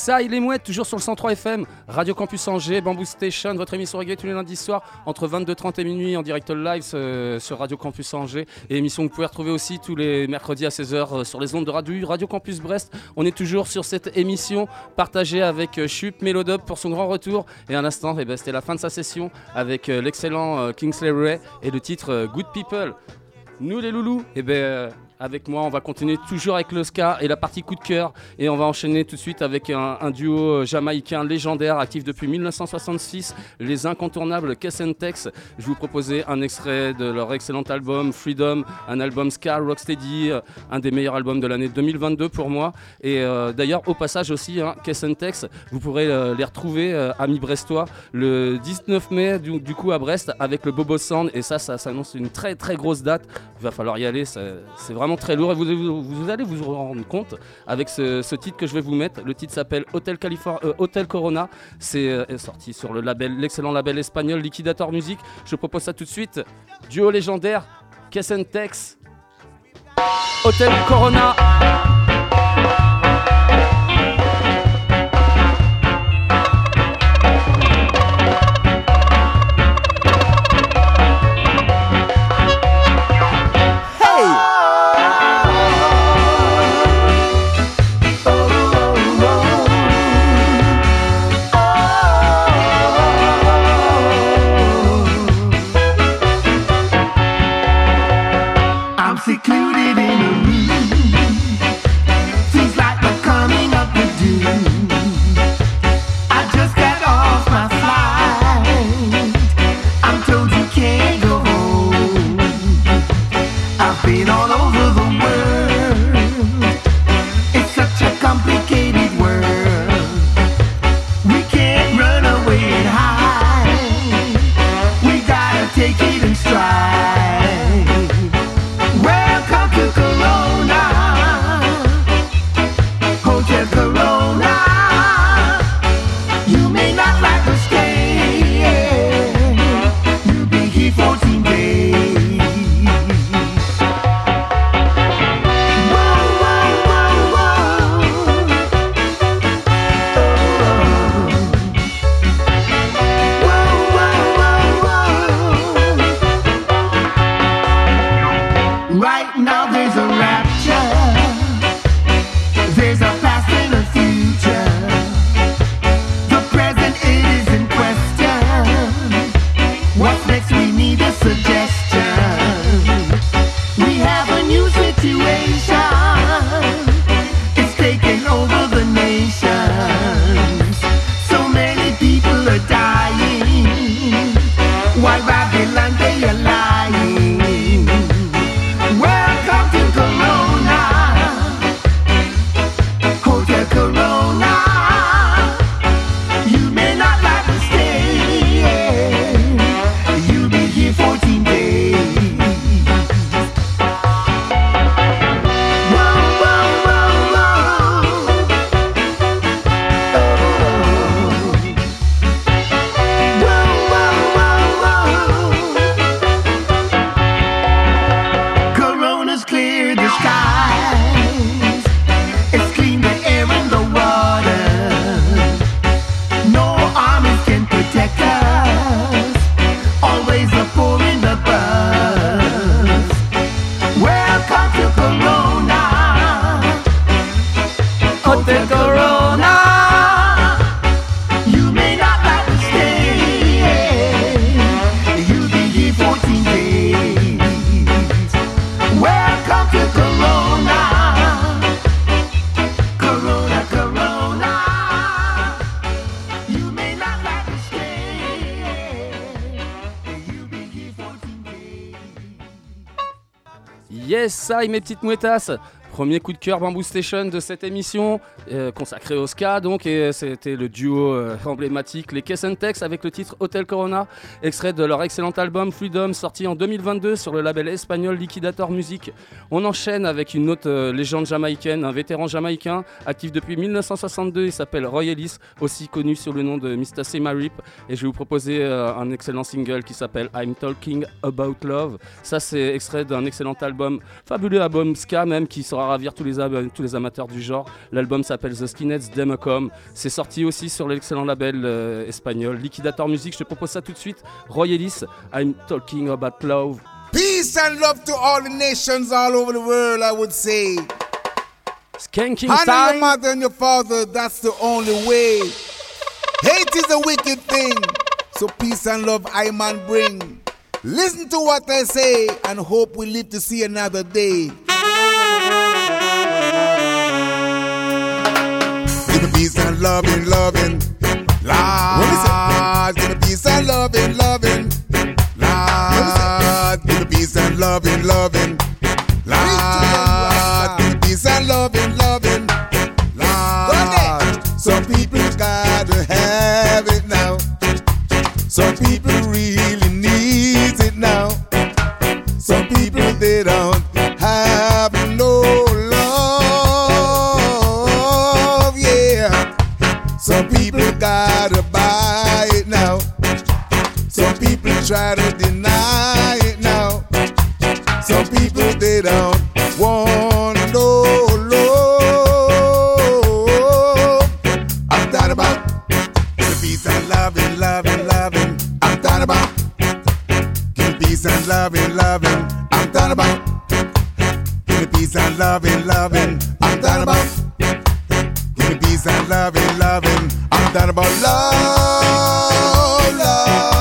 Ça, il est mouette, toujours sur le 103 FM, Radio Campus Angers, Bamboo Station, votre émission reggae tous les lundis soirs entre 22h30 et minuit en direct live sur Radio Campus Angers. Et émission que vous pouvez retrouver aussi tous les mercredis à 16h euh, sur les ondes de radio, Radio Campus Brest. On est toujours sur cette émission partagée avec euh, Chup Melodub pour son grand retour. Et un instant, eh ben, c'était la fin de sa session avec euh, l'excellent Kingsley Ray et le titre Good People. Nous les loulous, eh ben, avec moi, on va continuer toujours avec le ska et la partie coup de cœur. Et on va enchaîner tout de suite avec un, duo euh, jamaïcain légendaire, actif depuis 1966, les incontournables Kess and Tex. Je vous proposais un extrait de leur excellent album Freedom, un album ska rocksteady, euh, un des meilleurs albums de l'année 2022 pour moi. Et euh, d'ailleurs, au passage aussi, hein, Kess and Tex, vous pourrez les retrouver, euh, amis brestois, le 19 mai du, du coup à Brest avec le Bobo Sound. Et ça, ça s'annonce une très très grosse date. Il va falloir y aller, c'est vraiment très lourd et vous, vous- vous allez vous en rendre compte avec ce, titre que je vais vous mettre. Le titre s'appelle Hotel, euh, Hotel Corona. C'est euh, sorti sur le label, l'excellent label espagnol Liquidator Music. Je propose ça tout de suite. Duo légendaire, Tex. Hotel Corona. Ça, mes petites mouettasses. Premier coup de cœur Bamboo Station de cette émission, euh, consacrée au ska donc, et c'était le duo euh, emblématique, les and Tex, avec le titre Hotel Corona, extrait de leur excellent album Freedom, sorti en 2022 sur le label espagnol Liquidator Music. On enchaîne avec une autre euh, légende jamaïcaine, un vétéran jamaïcain, actif depuis 1962, il s'appelle Roy Ellis, aussi connu sous le nom de Mr. Sema Rip, et je vais vous proposer un excellent single qui s'appelle I'm Talking About Love. Ça, c'est extrait d'un excellent album, fabuleux album ska même, qui sera ravir tous les, tous les amateurs du genre. L'album s'appelle The Skinheads Democom. C'est sorti aussi sur l'excellent label euh, espagnol Liquidator Music. Je te propose ça tout de suite. Roy Ellis, I'm Talking About Love. Peace and love to all the nations all over the world, I would say. Skanking Honor your time. mother and your father, that's the only way. Hate is a wicked thing, so peace and love I man bring. Listen to what I say and hope we live to see another day. Peace and loving, loving. Lord, give me peace and loving, loving. Lord, give me peace and loving, loving. Lord, give me peace and loving, loving. Lord, some people gotta have it now. Some people really try to deny it now. Some people they don't no love. I'm talking about the peace and loving, loving, loving. I'm talking about me peace and loving, loving. I'm talking about me peace and loving, loving. I'm talking about me peace and loving, loving. I'm talking about love, love,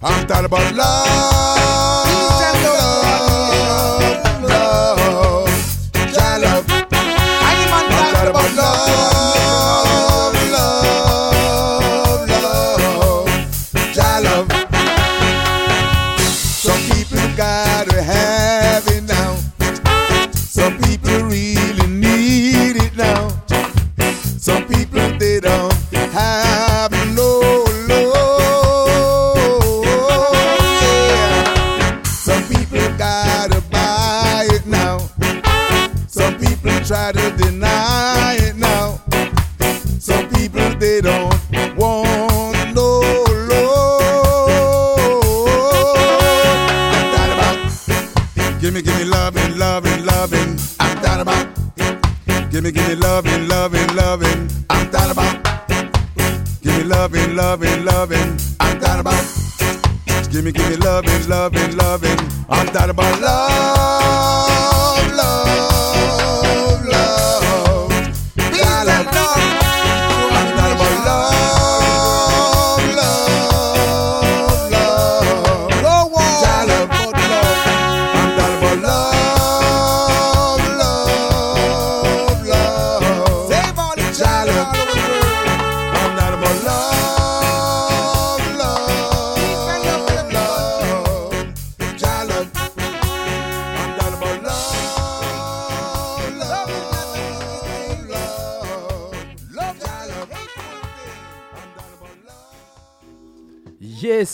I'm talking about love, me, give me loving, loving, loving. I'm talking about love,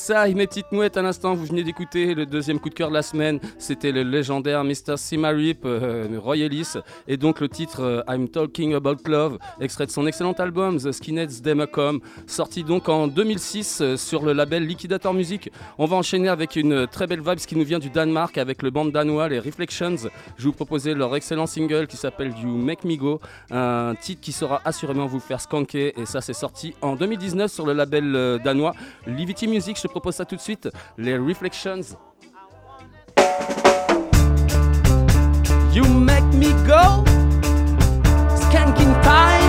ça, mes petites mouettes, à l'instant, vous venez d'écouter le deuxième coup de cœur de la semaine. C'était le légendaire Mr. Simarip, euh, Roy Ellis, et donc le titre euh, I'm Talking About Love, extrait de son excellent album The Skinheads Democom, sorti donc en 2006 euh, sur le label Liquidator Music. On va enchaîner avec une très belle vibe qui nous vient du Danemark avec le band danois, les Reflections. Je vais vous proposer leur excellent single qui s'appelle You Make Me Go, un titre qui saura assurément vous faire skanker, et ça, c'est sorti en 2019 sur le label euh, danois Livity Music. Propose ça tout de suite, les Reflections. You make me go, skanking time.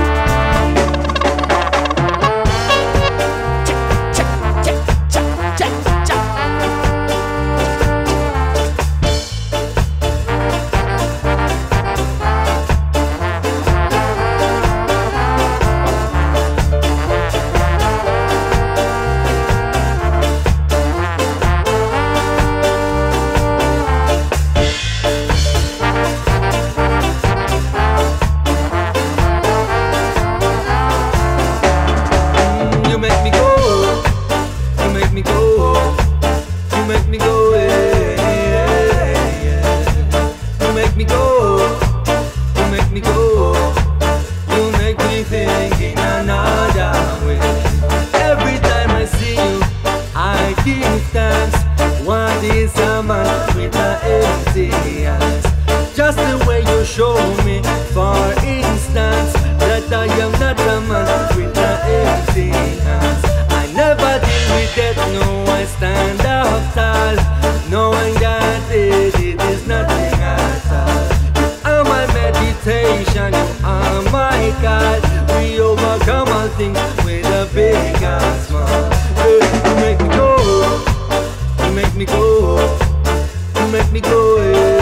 Just the way you show me, for instance, that I am not a man with. I never deal with that, no, I stand up tall, knowing that it, it is nothing at. You are my meditation, you are my God. We overcome all things with a big and. You make me go, you make me go, me go,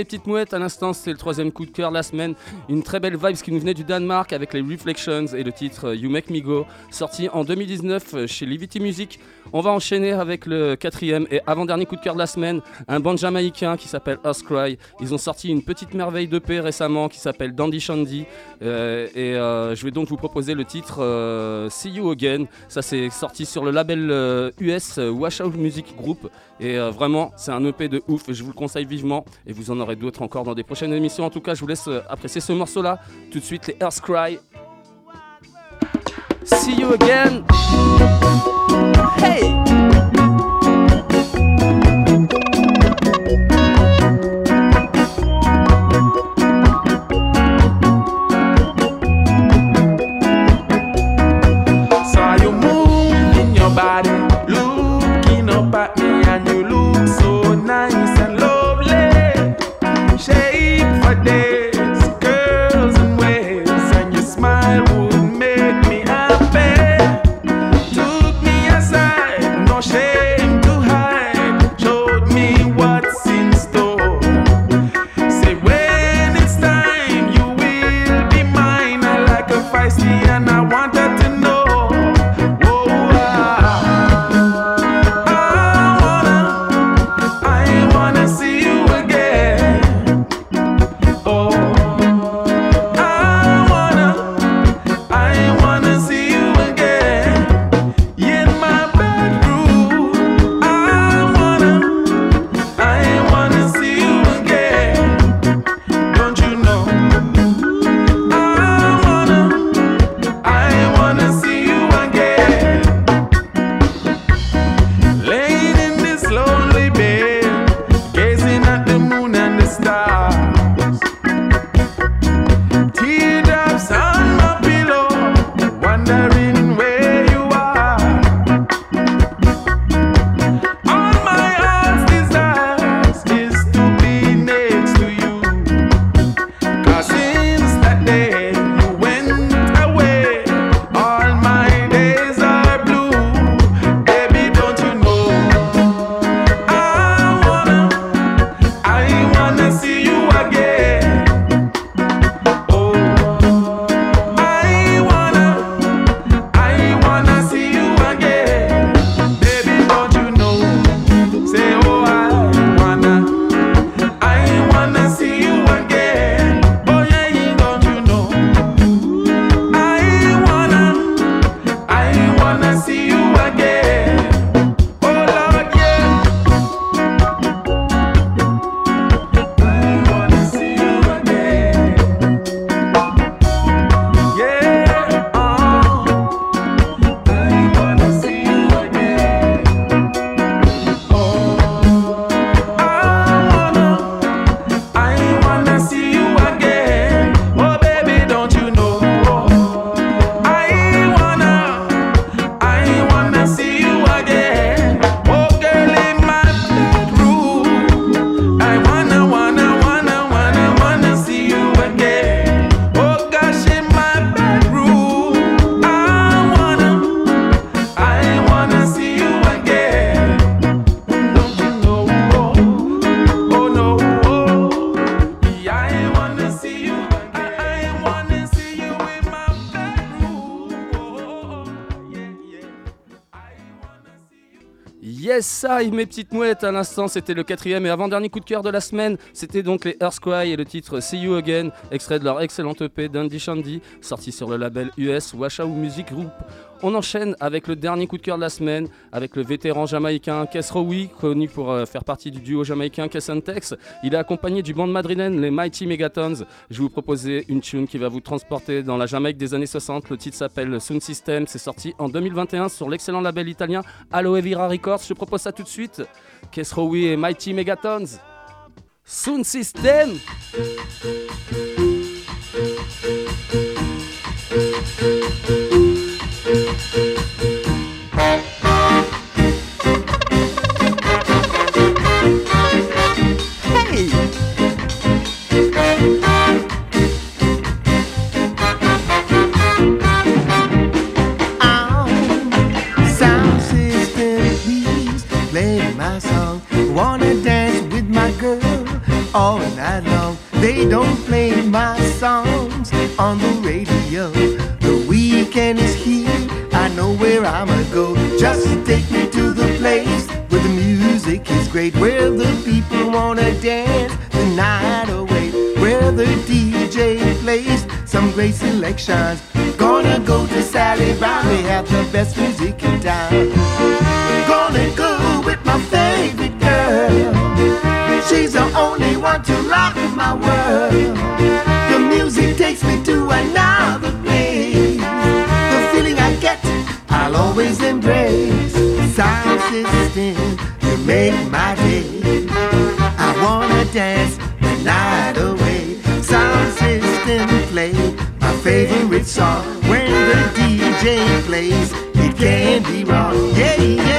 mes petites mouettes, à l'instant c'est le troisième coup de cœur de la semaine. Une très belle vibe qui nous venait du Danemark avec les Reflections et le titre euh, You Make Me Go, sorti en 2019 euh, chez Livity Music. On va enchaîner avec le quatrième et avant-dernier coup de cœur de la semaine, un band jamaïcain qui s'appelle Us Cry. Ils ont sorti une petite merveille d'EP récemment qui s'appelle Dandy Shandy. Euh, et je vais donc vous proposer le titre See You Again. Ça c'est sorti sur le label US Washout Music Group. Et vraiment, c'est un EP de ouf. Je vous le conseille vivement. Et vous en aurez d'autres encore dans des prochaines émissions. En tout cas, je vous laisse euh, apprécier ce morceau-là. Tout de suite, les Earth Cry. See you again. Hey. Westside, mes petites mouettes, à l'instant c'était le quatrième et avant-dernier coup de cœur de la semaine. C'était donc les Earthquake et le titre See You Again, extrait de leur excellente EP Dandy Shandy, sorti sur le label US Washoe Music Group. On enchaîne avec le dernier coup de cœur de la semaine, avec le vétéran jamaïcain Kes Rowie, connu pour euh, faire partie du duo jamaïcain Kes Tex. Il est accompagné du band madrilène les Mighty Megatons. Je vais vous proposer une tune qui va vous transporter dans la Jamaïque des années 60. Le titre s'appelle Sound System. C'est sorti en 2021 sur l'excellent label italien Aloe Vera Records. Je propose ça tout de suite. Kes Rowie et Mighty Megatons. Sound System. All night long. They don't play my songs on the radio. Weekend is here, I know where I'ma go. Just take me to the place where the music is great, where the people wanna dance the night away, where the DJ plays some great selections. Gonna go to Sally Brown, they have the best music in town. Gonna go with my favorite girl. She's the only one to rock my world. The music takes me to another place. Always embrace. Sound system to make my day. I wanna dance the night away. Sound system play my favorite song. When the DJ plays, it can't be wrong. Yeah,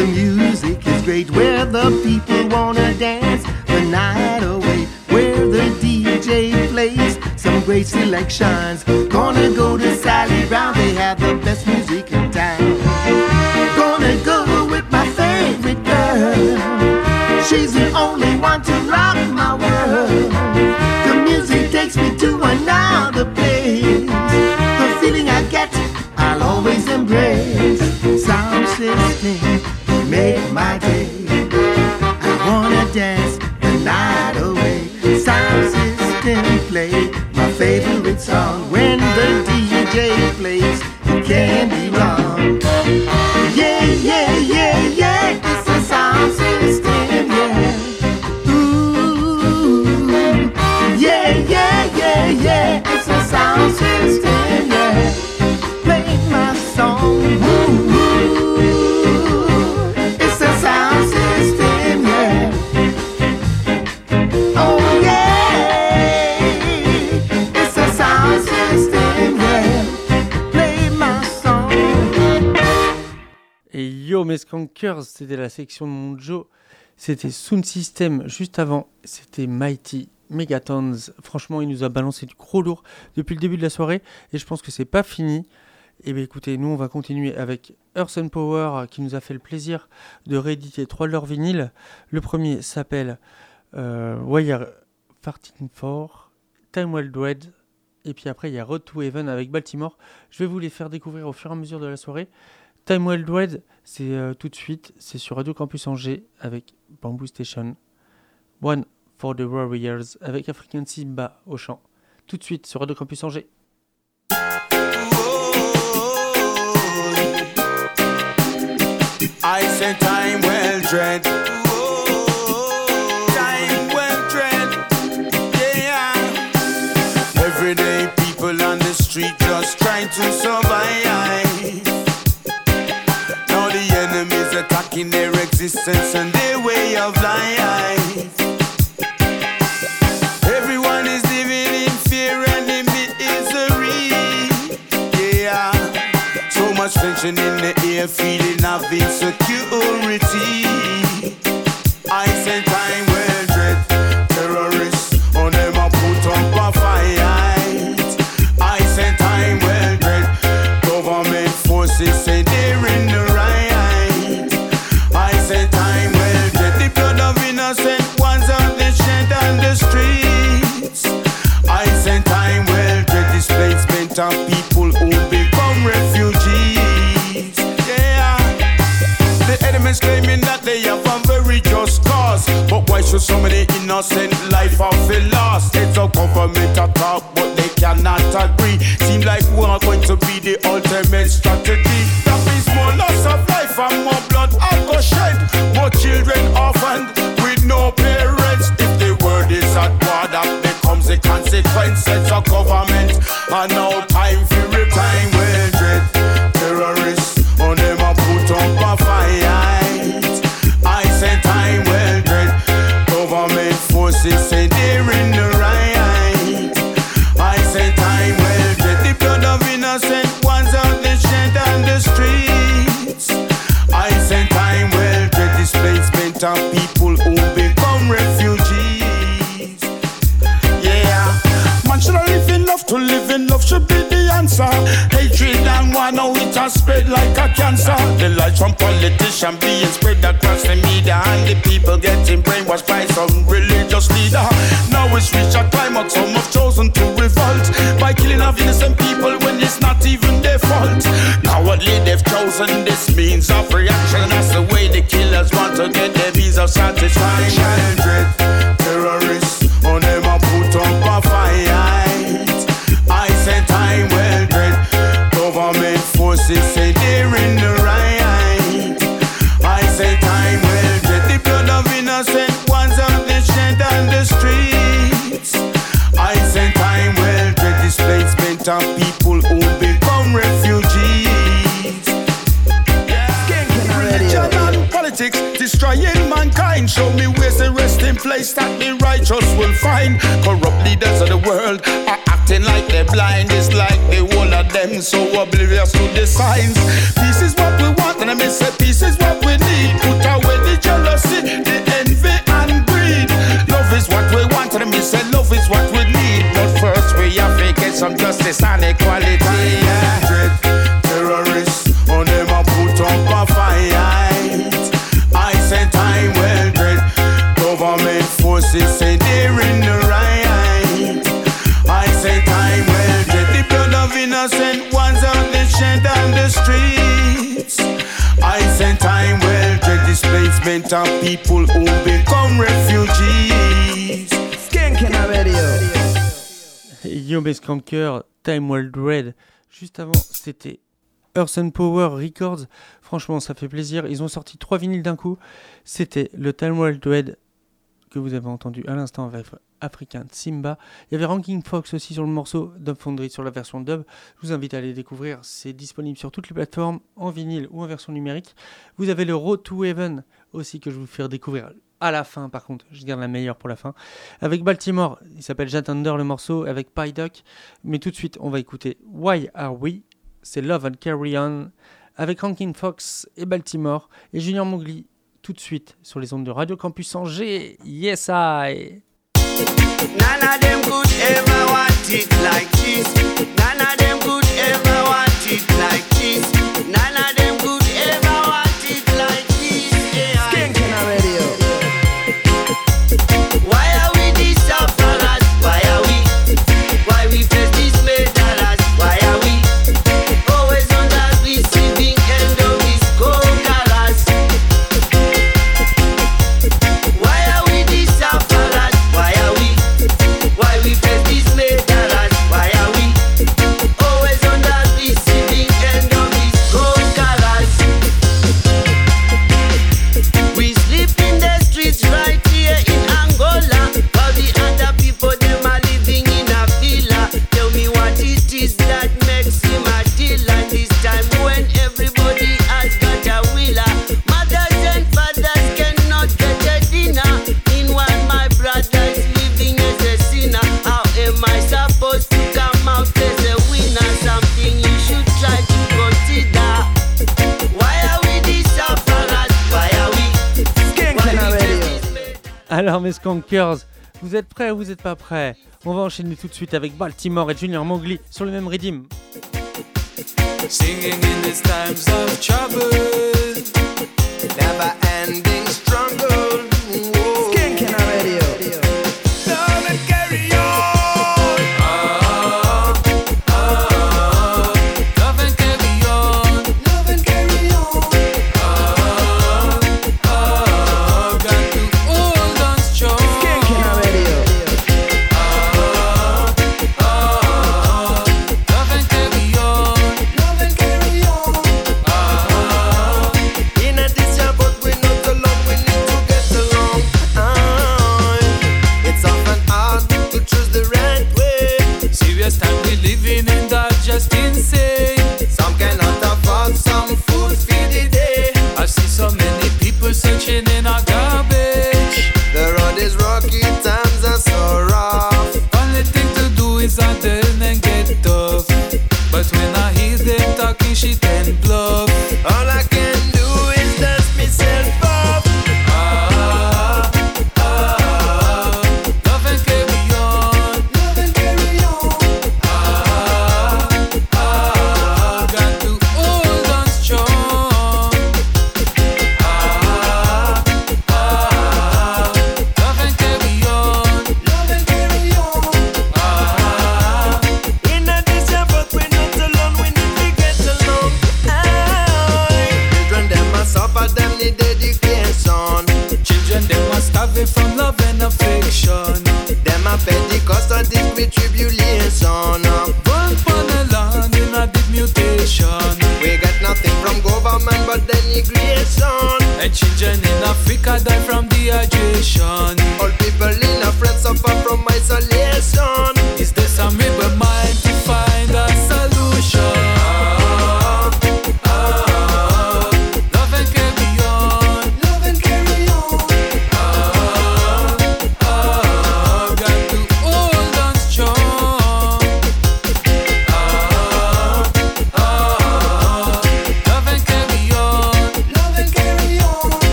the music is great, where the people wanna dance the night away, where the DJ plays some great selections. Gonna go mes skankers, c'était la section de mon Joe. C'était Sound System juste avant. C'était Mighty Megatons. Franchement, il nous a balancé du gros lourd depuis le début de la soirée. Et je pense que c'est pas fini. Et bien écoutez, nous on va continuer avec Earth and Power euh, qui nous a fait le plaisir de rééditer trois de leurs vinyles. Le premier s'appelle euh, Wire Farting For, Time Well Dread. Et puis après il y a Road to Heaven avec Baltimore. Je vais vous les faire découvrir au fur et à mesure de la soirée. Time Well Dread, c'est euh, tout de suite, c'est sur Radio Campus Angers avec Bamboo Station. One for the Warriors avec African Simba au chant. Tout de suite sur Radio Campus Angers. I say time well dread. Time well dread. Yeah. Everyday people on the street just trying to survive. Attacking their existence and their way of life. Everyone is living in fear and in misery. Yeah. So much tension in the air, feeling of insecurity. I say time of people who become refugees. Yeah. The enemies claiming that they have a very just cause. But why should so many innocent life have been lost? It's a government attack, but they cannot agree. Seems like we are going to be the ultimate strategy. That means more loss of life and more blood I go shed. More children orphaned with no parents. If the world is at war, that becomes the consequence. It's a government and no like a cancer. The lies from politicians being spread across the media and the people getting brainwashed by some religious leader. Now it's reached a climax, some have chosen to revolt by killing off innocent people when it's not even their fault. Cowardly they've chosen this means of reaction. That's the way the killers want to get their means of satisfaction. Children, righteous will find. Corrupt leaders of the world are acting like they're blind. It's like the whole of them so oblivious to the signs. Peace is what we want, and I may say peace is what people who become refugees. Skanking radio. Yo Skanker, Time Well Dread. Juste avant, c'était Earth and Power Records. Franchement, ça fait plaisir. Ils ont sorti trois vinyles d'un coup. C'était le Time Well Dread que vous avez entendu à l'instant avec African Simba. Il y avait Ranking Fox aussi sur le morceau, Dub Foundry sur la version dub. Je vous invite à aller découvrir. C'est disponible sur toutes les plateformes, en vinyle ou en version numérique. Vous avez le Road to Heaven aussi que je vous faire découvrir à la fin par contre, je garde la meilleure pour la fin. Avec Baltimore, il s'appelle Jet Under le morceau, avec Pyduck. Mais tout de suite, on va écouter Why Are We? C'est Love and Carry On avec Rankin Fox et Baltimore et Junior Mowgli tout de suite sur les ondes de Radio Campus Angers. Yes I None of them could ever want it like this. None of them could ever want it like this. None of them could Mes skunkers, vous êtes prêts ou vous n'êtes pas prêts? On va enchaîner tout de suite avec Baltimore et Junior Mowgli sur le même rythme.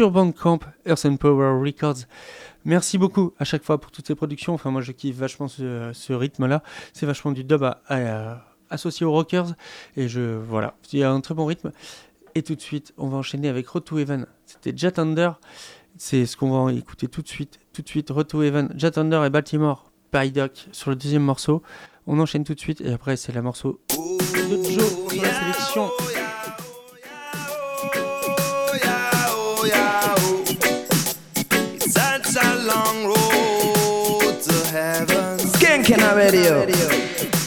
sur Bandcamp, Earth and Power Records. Merci beaucoup à chaque fois pour toutes ces productions. Enfin, moi, je kiffe vachement ce, rythme-là. C'est vachement du dub associé aux rockers. Et je, voilà, il y a un très bon rythme. Et tout de suite, on va enchaîner avec Road to Heaven. C'était Jet Thunder. C'est ce qu'on va écouter tout de suite. Tout de suite, Road to Heaven, Jet Thunder et Baltimore by sur le deuxième morceau. On enchaîne tout de suite et après, c'est la morceau oh, de Joe. Can I Radio.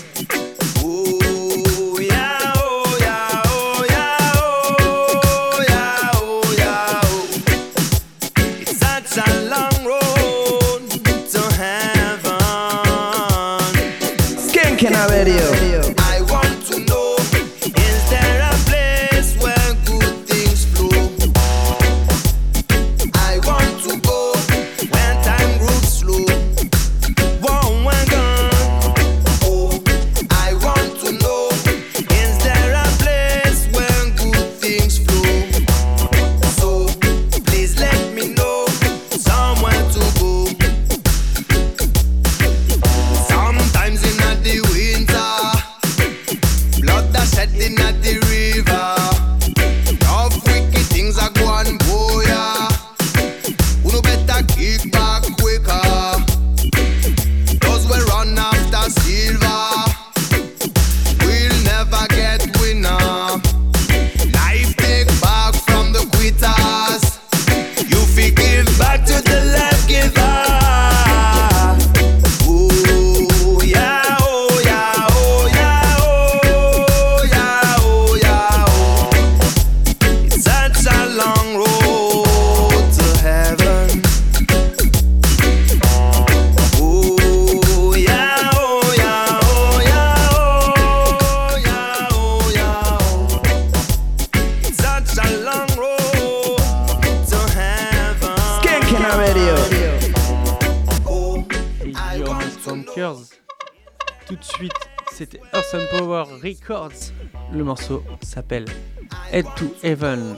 to Heaven.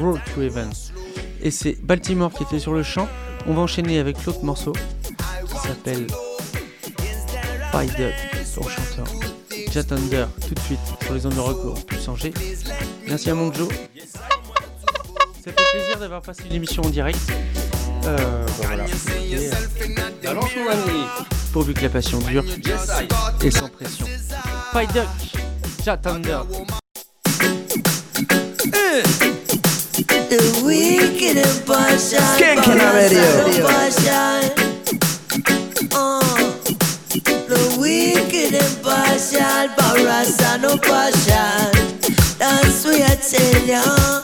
Road to Heaven. Et c'est Baltimore qui était sur le champ. On va enchaîner avec l'autre morceau qui s'appelle Fight Up pour chanteur. Jet tout de suite sur les ondes de recours plus Angers. Merci à Monjo. Ça fait plaisir d'avoir passé une émission en direct. Euh, ben voilà. Pourvu que la passion dure et sans pression. Fight Duck, Jet Wicked ¿Quién can I radio? Paşa Lo Para sano paşa Dan suya çelyan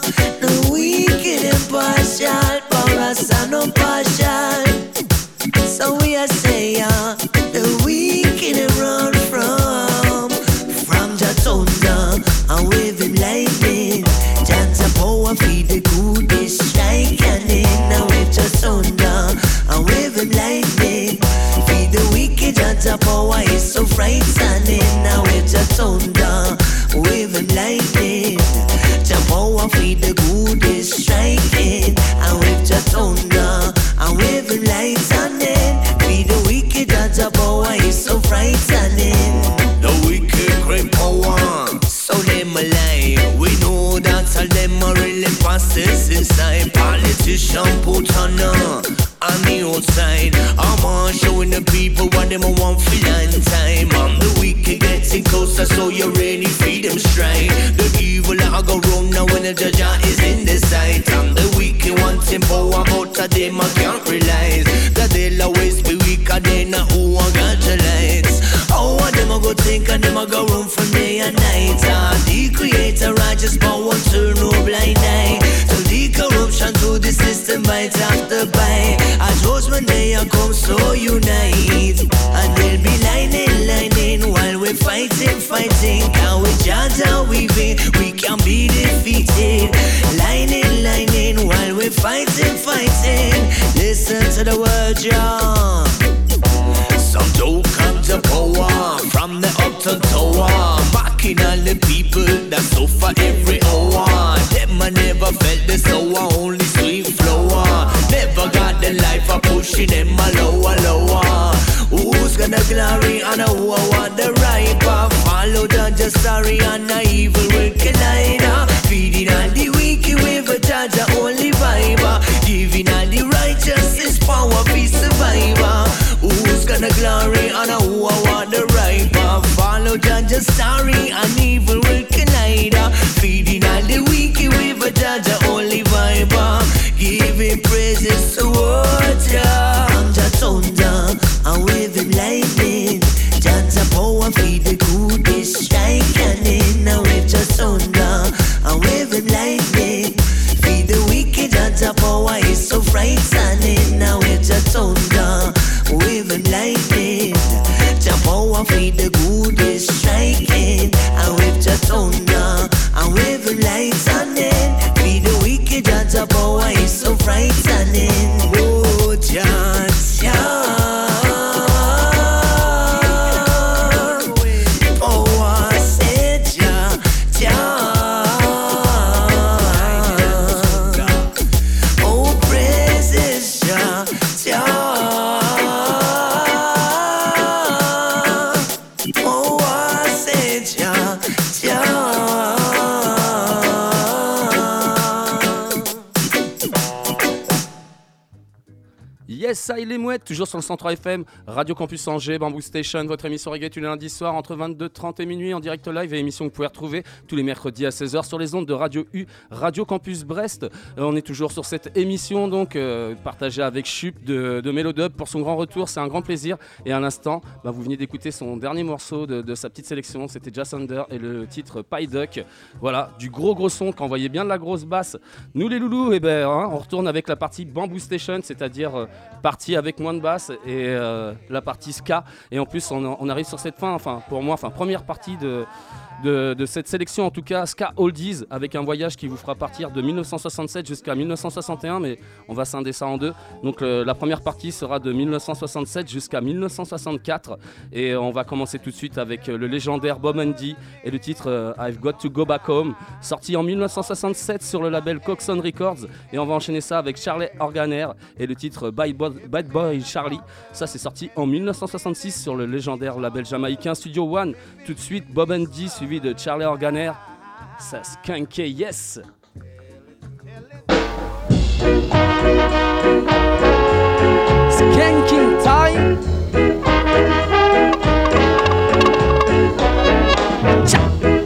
les mouettes, toujours sur le 103 FM, Radio Campus Angers, Bamboo Station, votre émission reggae tous les lundis soirs entre 22h30 et minuit en direct live émission que vous pouvez retrouver tous les mercredis à 16h sur les ondes de Radio U, Radio Campus Brest. Euh, on est toujours sur cette émission donc euh, partagée avec Chup de, de Mélodub pour son grand retour, c'est un grand plaisir. Et à l'instant, bah, vous venez d'écouter son dernier morceau de, sa petite sélection, c'était Jazz Under et le titre Pie Duck. Voilà, du gros gros son, quand voyez bien de la grosse basse. Nous les loulous, eh ben, hein, on retourne avec la partie Bamboo Station, c'est-à-dire euh, partie avec moins de basse et euh, la partie ska. Et en plus, on, on arrive sur cette fin, enfin pour moi, enfin première partie de, de, cette sélection, en tout cas Ska Oldies, avec un voyage qui vous fera partir de 1967 jusqu'à 1961, mais on va scinder ça en deux. Donc la première partie sera de 1967 jusqu'à 1964, et on va commencer tout de suite avec euh, le légendaire Bob Andy et le titre euh, I've Got to Go Back Home, sorti en 1967 sur le label Coxon Records, et on va enchaîner ça avec Charlie Organer et le titre Bad Boy, Bad Boy Charlie. Ça c'est sorti en 1966 sur le légendaire label jamaïcain Studio One. Tout de suite Bob Andy suivi de Charlie Organer. Ça skunké yes. Skanking time.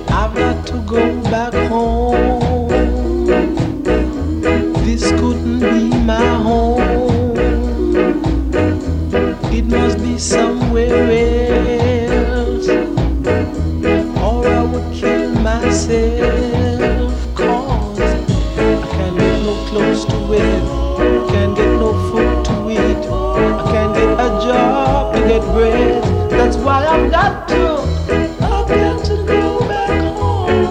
I've got to go back home. This couldn't be my home. It must be somewhere can't get no food to eat. I can't get a job to get bread. That's why I've got to. I've got to go back home.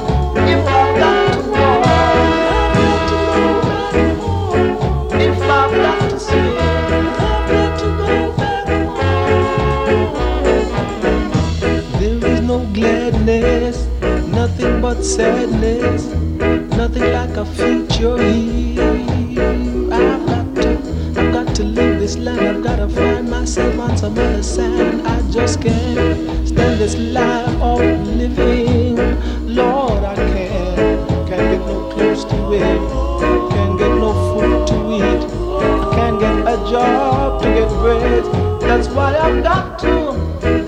If I've got to I've got to go back home. If I've got to I've got to go back home. There is no gladness, nothing but sadness, nothing like a future here. I've to, leave this land. I've got to find myself on some other side. I just can't stand this life of living. Lord, I can't, can't get no clothes to wear, can't get no food to eat, I can't get a job to get bread. That's why I've got to,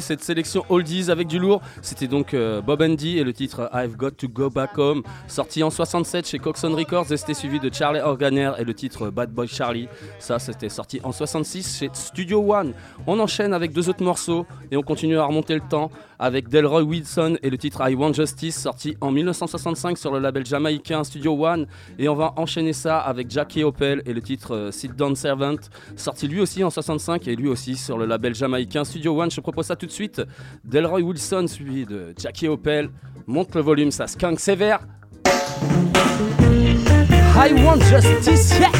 cette sélection oldies avec du lourd. C'était donc euh, Bob Andy et le titre I've Got to Go Back Home, sorti en 67 chez Coxon Records et c'était suivi de Charlie Organer et le titre Bad Boy Charlie. Ça, c'était sorti en 66 chez Studio One. On enchaîne avec deux autres morceaux et on continue à remonter le temps avec Delroy Wilson et le titre I Want Justice, sorti en 1965 sur le label jamaïcain Studio One. Et on va enchaîner ça avec Jackie Opel et le titre euh, Sit Down Servant, sorti lui aussi en 65 et lui aussi sur le label jamaïcain Studio One. Je propose ça tout de suite. Delroy Wilson suivi de Jackie Opel. Monte le volume, ça skunk sévère. I want justice, yeah!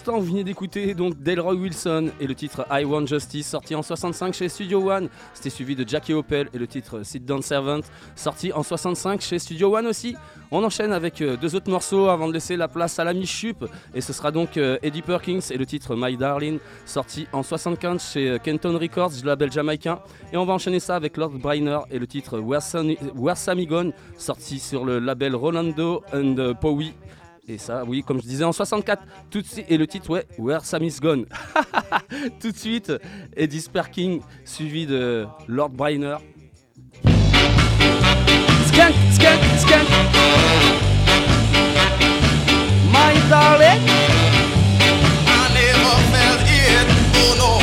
L'instant, vous venez d'écouter donc Delroy Wilson et le titre I Want Justice, sorti en 65 chez Studio One. C'était suivi de Jackie Opel et le titre Sit Down Servant, sorti en 65 chez Studio One aussi. On enchaîne avec euh, deux autres morceaux avant de laisser la place à l'ami Chup. Et ce sera donc euh, Eddie Perkins et le titre My Darling, sorti en 75 chez euh, Kenton Records, label jamaïcain. Et on va enchaîner ça avec Lord Briner et le titre Where Sammy, sorti sur le label Rolando and Powie. Et ça, oui, comme je disais en 64, tout de suite, et le titre, ouais, Where Sammy's Gone. (laughs) tout de suite, Eddie Perkins, suivi de Lord no,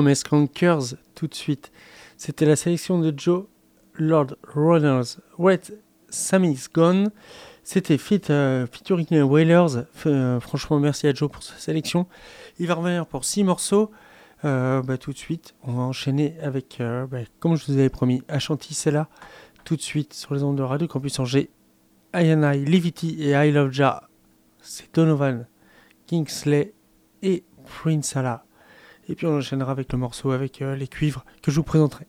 nommé Skunkers tout de suite. C'était la sélection de Joe Lord Runners, Wet Sammy's Gone. C'était Fit euh, featuring euh, Whalers. Euh, franchement, merci à Joe pour sa sélection. Il va revenir pour 6 morceaux. Euh, bah, tout de suite, on va enchaîner avec, bah, comme je vous avais promis, Ashanti c'est là Tout de suite sur les ondes de Radio Campus Angers. I&I, Levity et I Love Ja. C'est Donovan, Kingsley et Prince Allah. Et puis on enchaînera avec le morceau avec euh, les cuivres que je vous présenterai.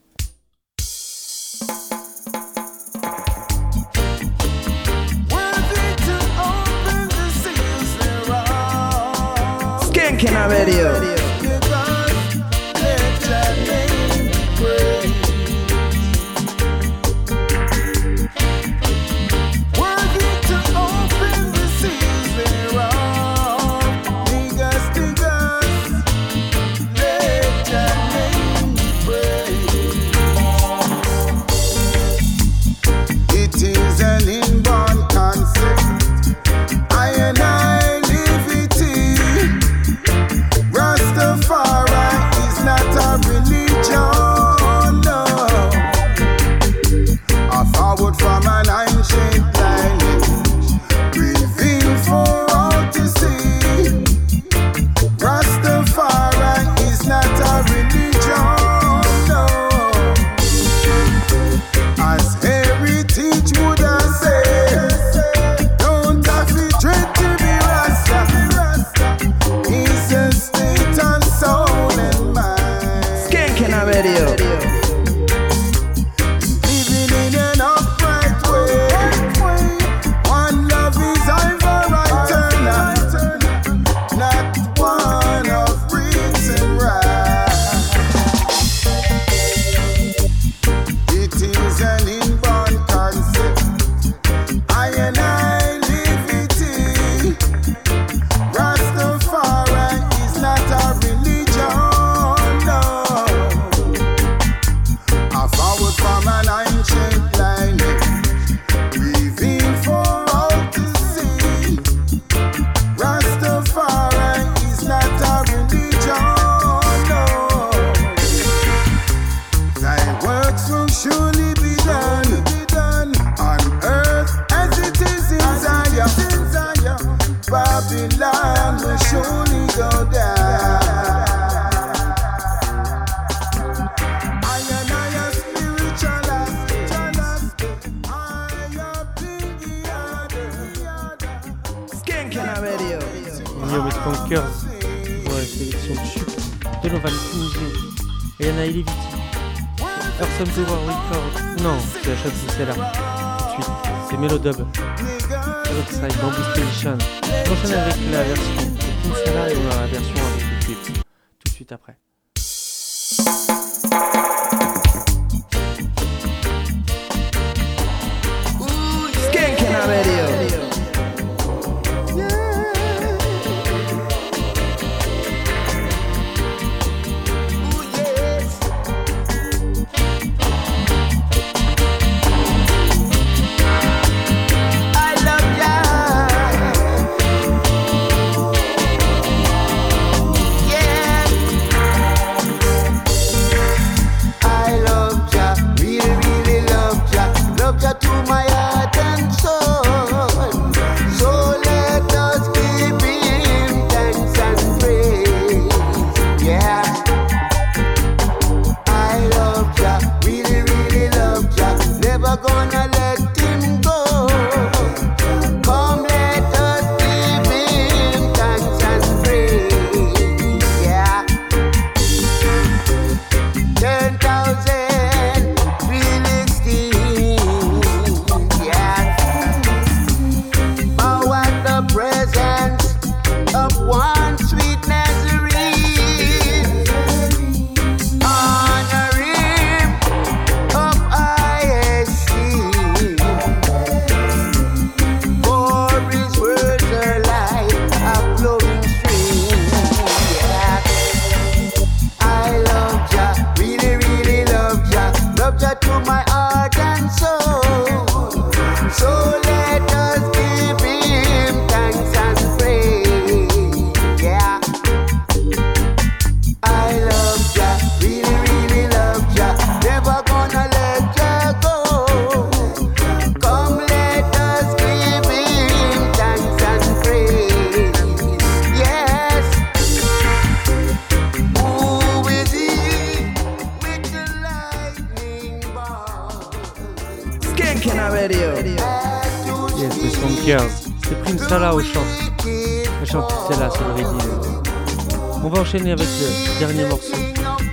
Enchaîner avec le dernier morceau.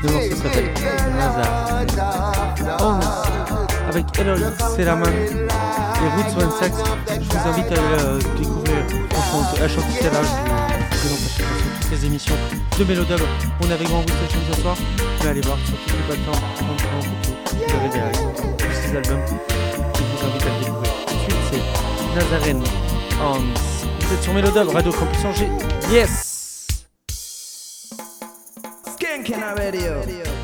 Le morceau s'appelle Nazar. Hans avec Eloy Selaman et Roots One Sax. Je vous invite à euh, découvrir franchement la chanteuse Stella. Je vous présente à toutes les émissions de Mélodub. On avec Grand Root Session ce soir. Vous pouvez aller voir sur toutes les plateformes. Vous avez derrière tous ces albums. Je vous invite à le découvrir. Tout de suite, c'est Nazaren Hans. Vous êtes sur Mélodub, Radio Campus Angers. Yes! Radio.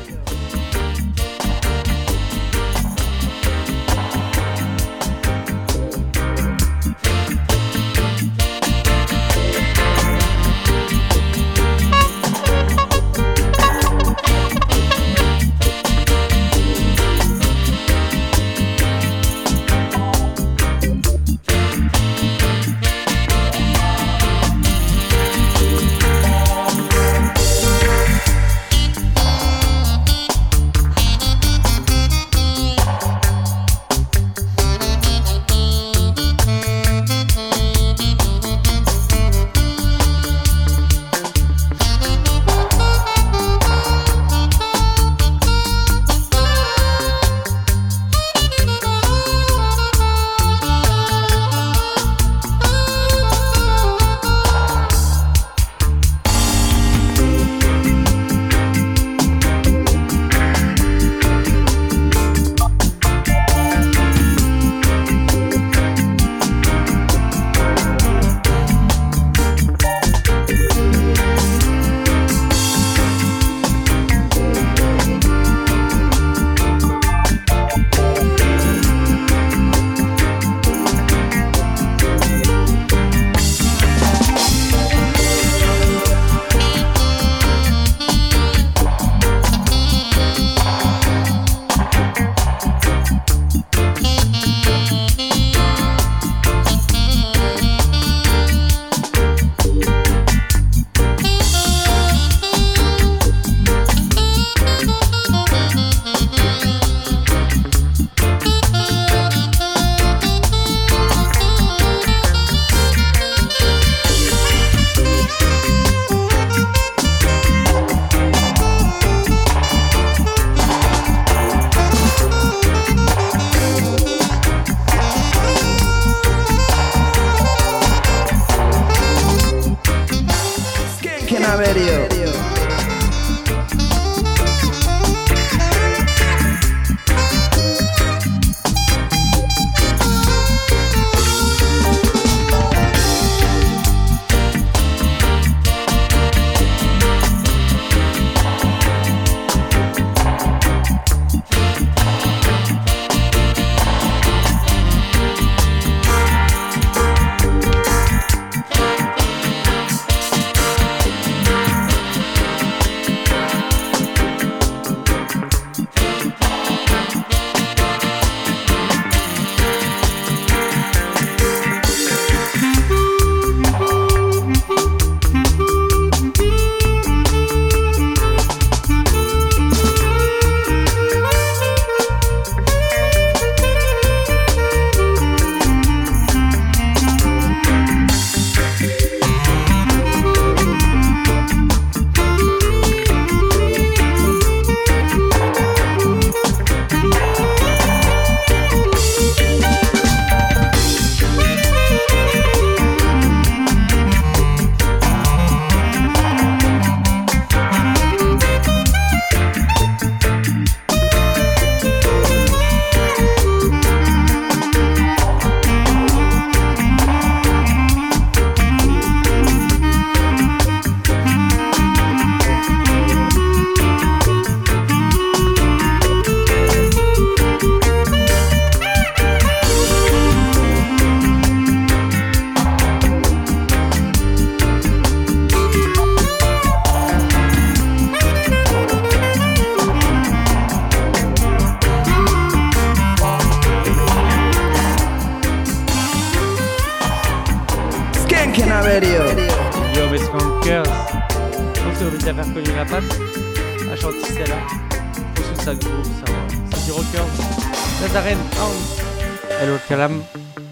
Calam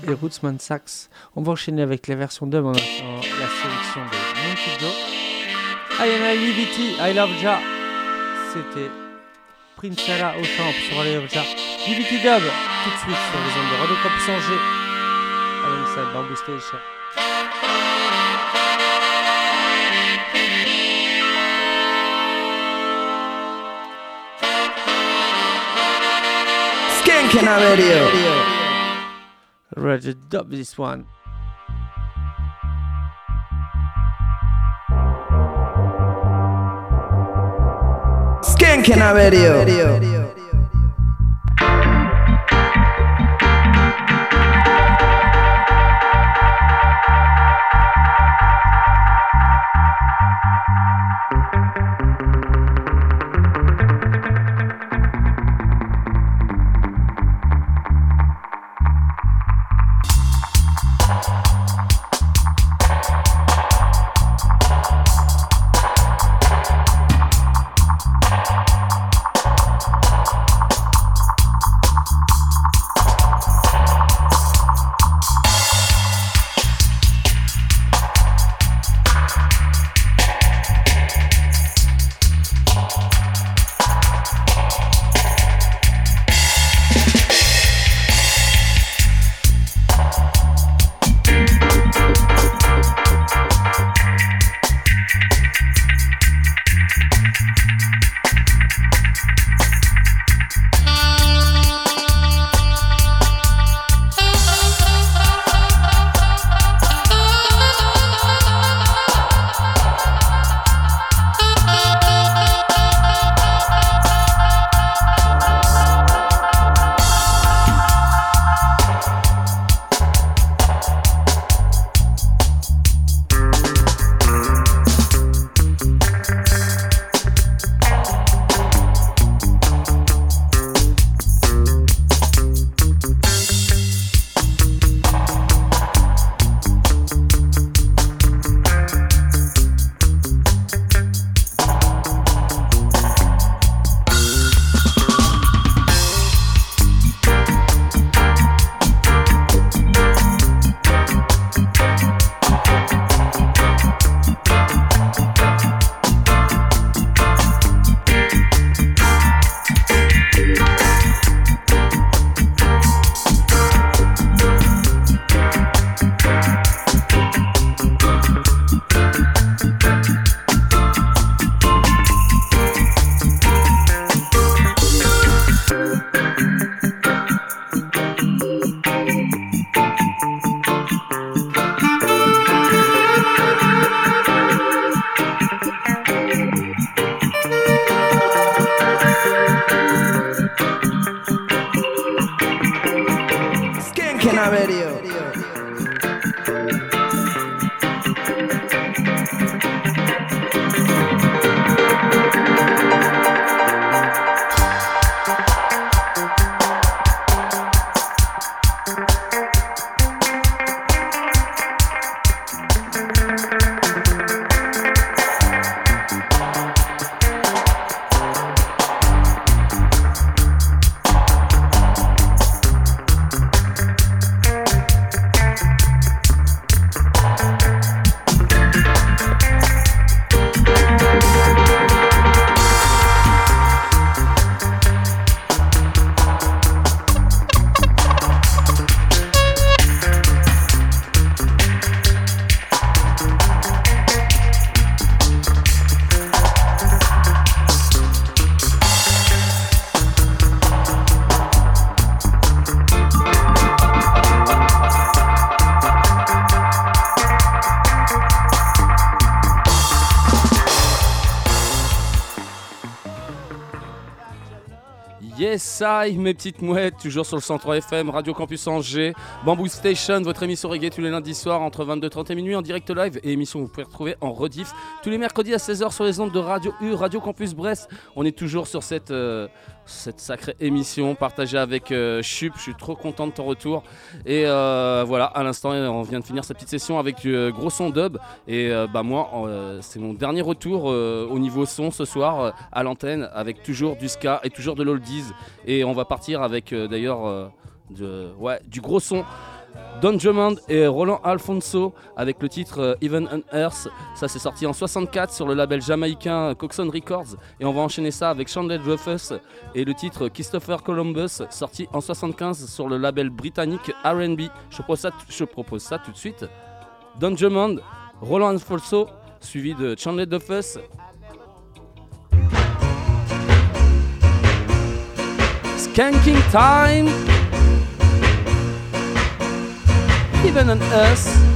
et Rootsman Sax. On va enchaîner avec les versions dub en la sélection de Monkey Joe. I am Liberty, I love Ja. C'était Prince Sarah au chant sur I love Ja. Liberty Dub, tout de suite sur les ondes de Radio Campus Angers. Alongside Bamboo Station. Skanking Radio. Ready to dub this one. Skanking Radio. Skanking Yes, I, mes petites mouettes, toujours sur le 103 FM, Radio Campus Angers, Bamboo Station, votre émission reggae tous les lundis soirs entre 22h30 et minuit en direct live et émission que vous pouvez retrouver en rediff tous les mercredis à 16h sur les ondes de Radio U, Radio Campus Brest. On est toujours sur cette, euh, cette sacrée émission partagée avec euh, Chup. Je suis trop content de ton retour. Et euh, voilà, à l'instant, on vient de finir cette petite session avec du euh, gros son dub. Et bah moi, c'est mon dernier retour au niveau son ce soir à l'antenne avec toujours du ska et toujours de l'oldies. Et on va partir avec d'ailleurs. du gros son. Don Drummond et Roland Alfonso avec le titre euh, Even on Earth. Ça c'est sorti en 64 sur le label jamaïcain Coxon Records. Et on va enchaîner ça avec Chandler Rufus et le titre Christopher Columbus sorti en 75 sur le label britannique RB. Je propose ça, tout de suite. Don Drummond, Roland Alfonso suivi de Chandler Rufus. Skanking Time! Even on us.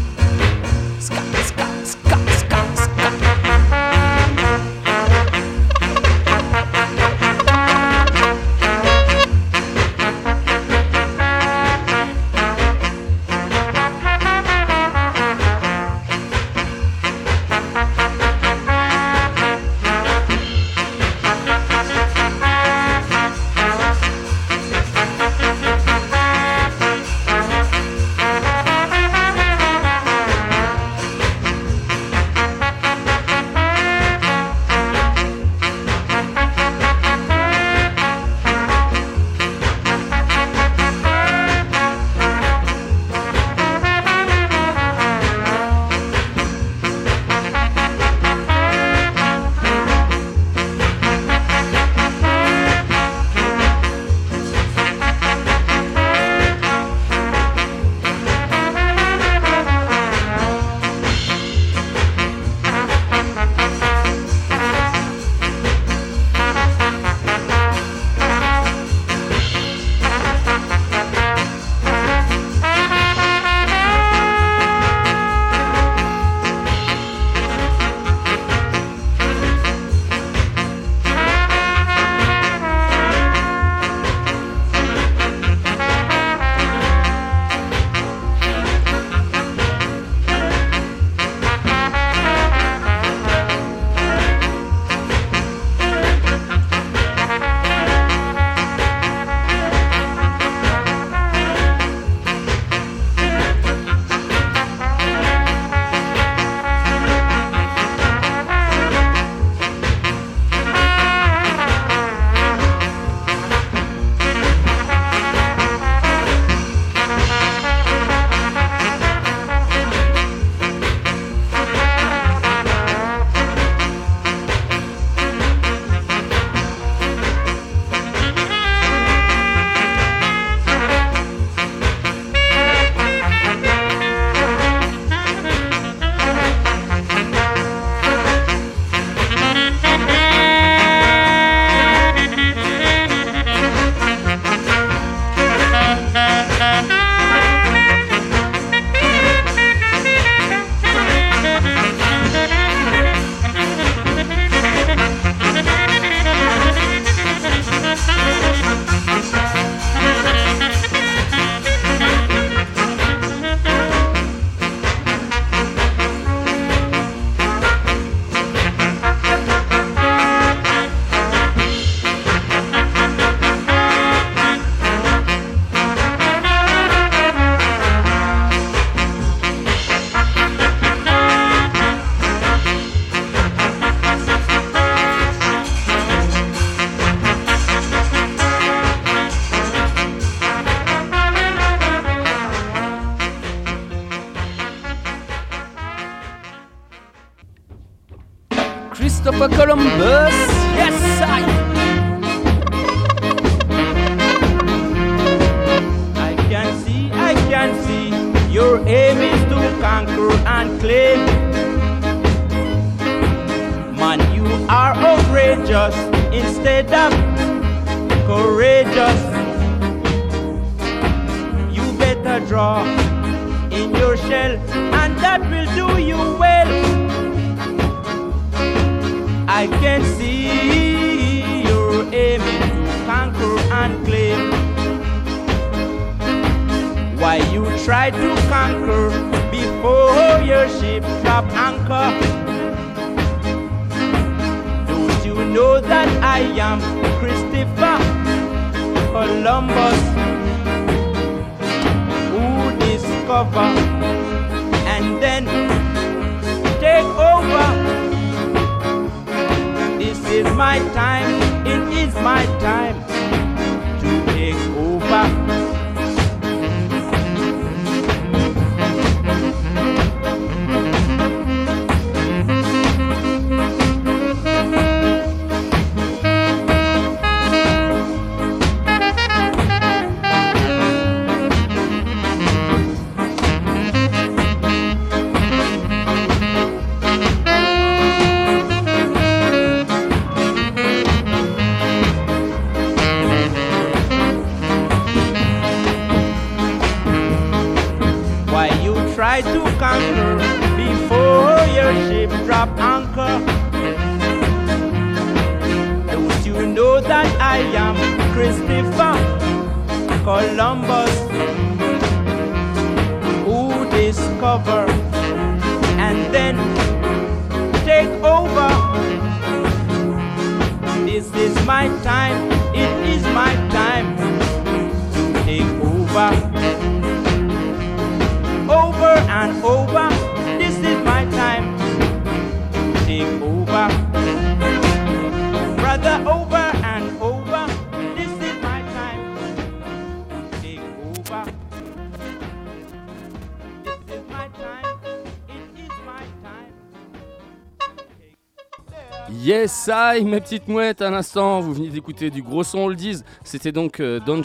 Yes, I, mes petites mouettes, à l'instant, vous venez d'écouter du gros son oldies. C'était donc euh, Don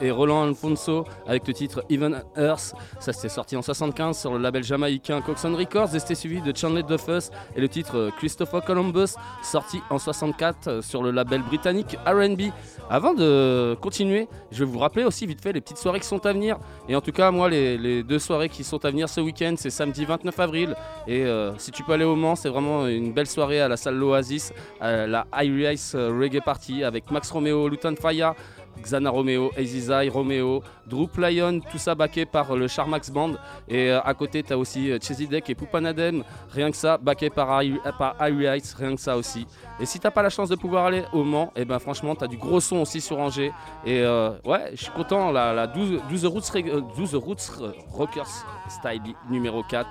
et Roland Alfonso avec le titre Even Earth. Ça s'est sorti en 75 sur le label jamaïcain Coxon Records et c'était suivi de Chandler Duffus et le titre euh, Christopher Columbus, sorti en 64 euh, sur le label britannique RB. Avant de continuer, je vais vous rappeler aussi vite fait les petites soirées qui sont à venir. Et en tout cas, moi, les, les deux soirées qui sont à venir ce week-end, c'est samedi 29 avril. Et euh, si tu peux aller au Mans, c'est vraiment une belle soirée à la salle Loasie euh, la Irish euh, Reggae Party avec Max Romeo, Lutan Faya, Xana Romeo, Azizai Romeo, Drew Lyon, tout ça backé par le Charmax Band. Et euh, à côté, tu as aussi Chesidek et Poupanadem, rien que ça, backé par, I, rien que ça aussi. Et si t'as pas la chance de pouvoir aller au Mans, et ben franchement, t'as du gros son aussi sur Angers. Et ouais, je suis content, la, 12 Roots Rockers Style numéro 4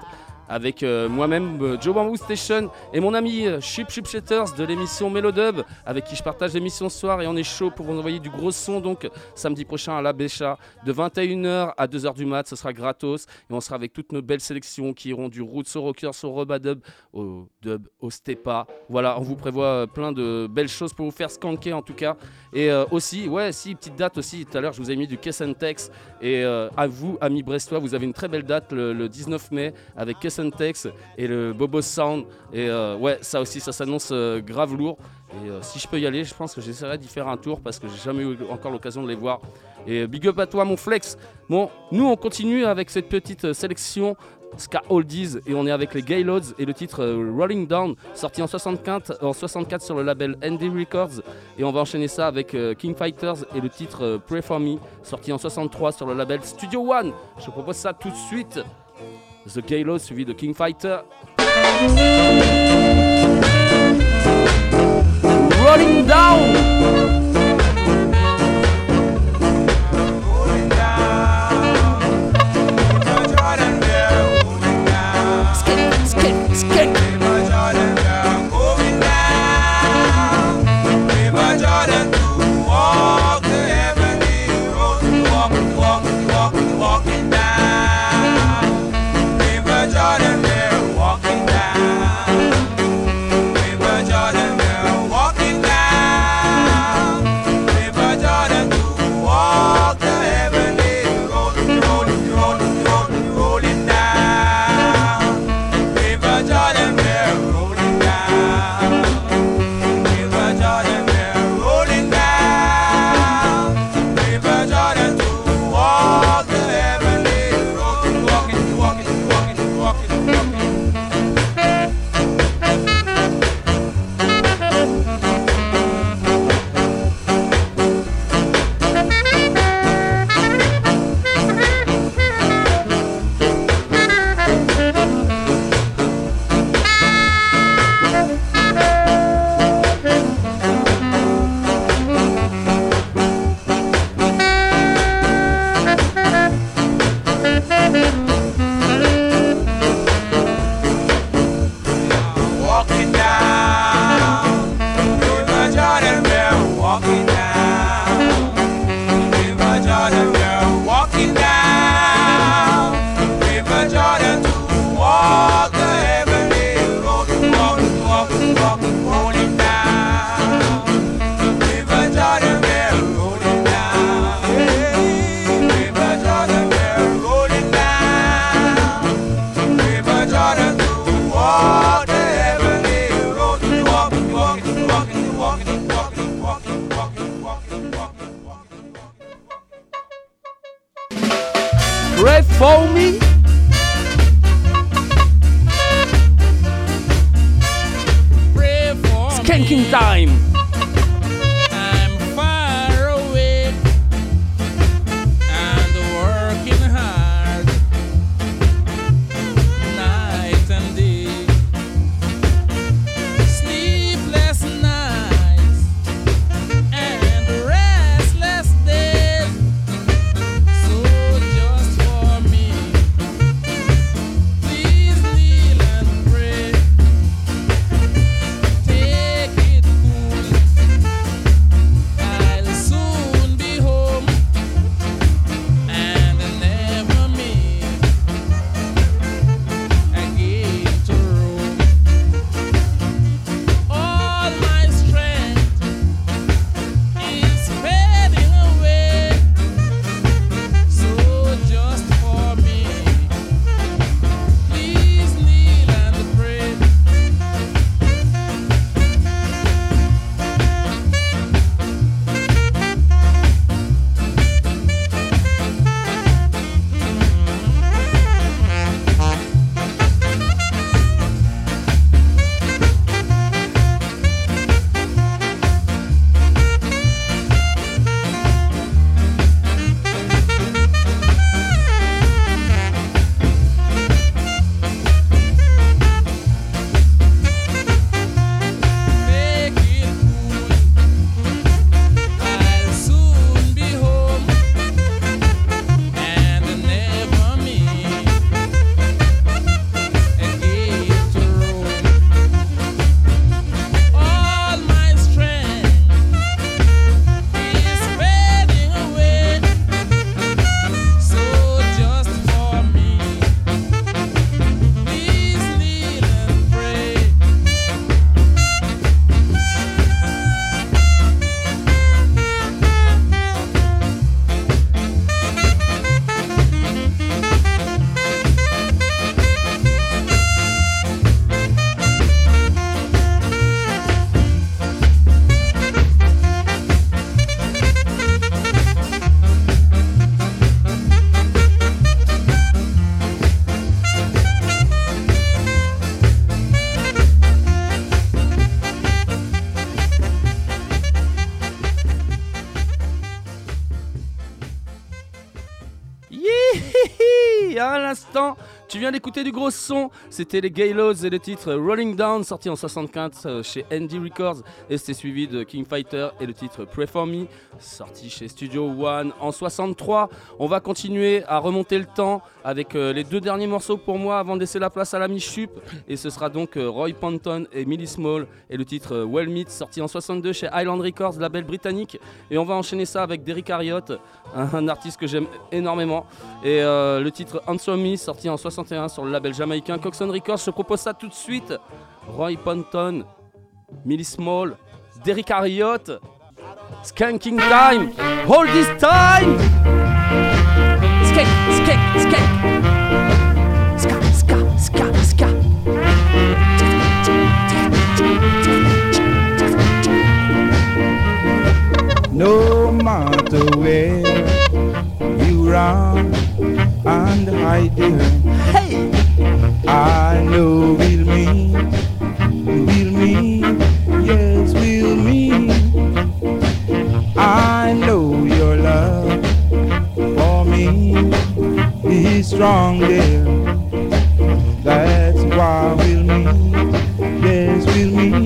avec euh, moi-même euh, Joe Bamboo Station et mon ami euh, Chup Chup Shatters de l'émission Melodub avec qui je partage l'émission ce soir. Et on est chaud pour vous envoyer du gros son donc samedi prochain à la Bécha de 21h à 2h du mat. Ce sera gratos. Et on sera avec toutes nos belles sélections qui iront du roots au rockers au robadub au dub au stepa. Voilà on vous prévoit euh, plein de belles choses pour vous faire skanker en tout cas et euh, aussi ouais si petite date aussi tout à l'heure je vous ai mis du Kessentex et euh, à vous amis brestois vous avez une très belle date le, le 19 mai avec Kessentex et le Bobo Sound. Et euh, ouais ça aussi ça s'annonce grave lourd. Et si je peux y aller je pense que j'essaierai d'y faire un tour parce que j'ai jamais eu encore l'occasion de les voir. Et big up à toi mon flex. Bon nous on continue avec cette petite sélection Ska Oldies et on est avec les Gayloads et le titre euh, Rolling Down sorti en 64, en 64 sur le label ND Records. Et on va enchaîner ça avec euh, King Fighters et le titre euh, Pray For Me sorti en 63 sur le label Studio One. Je vous propose ça tout de suite. The Gayloads suivi de King Fighter. Rolling Down tu viens d'écouter du gros son. C'était les Gaylos et le titre Rolling Down, sorti en 64 euh, chez Andy Records. Et c'était suivi de King Fighter et le titre Pray For Me, sorti chez Studio One en 63. On va continuer à remonter le temps avec euh, les deux derniers morceaux pour moi avant de laisser la place à la Chup. Et ce sera donc euh, Roy Panton et Millie Small et le titre euh, Well Meet, sorti en 62 chez Island Records, label britannique. Et on va enchaîner ça avec Derrick Harriott, un, artiste que j'aime énormément. Et le titre Answer Me, sorti en 61 sur le label jamaïcain Coxon Records. Je propose ça tout de suite. Roy Panton, Millie Small, Derrick Harriott, Skanking Time, Hold This Time! Skank, skank! Ska, ska, ska, ska! No matter where you run and hide hey, I know we'll meet, we'll meet, yes, we'll meet. I strong there. That's why we'll meet, yes, we'll meet,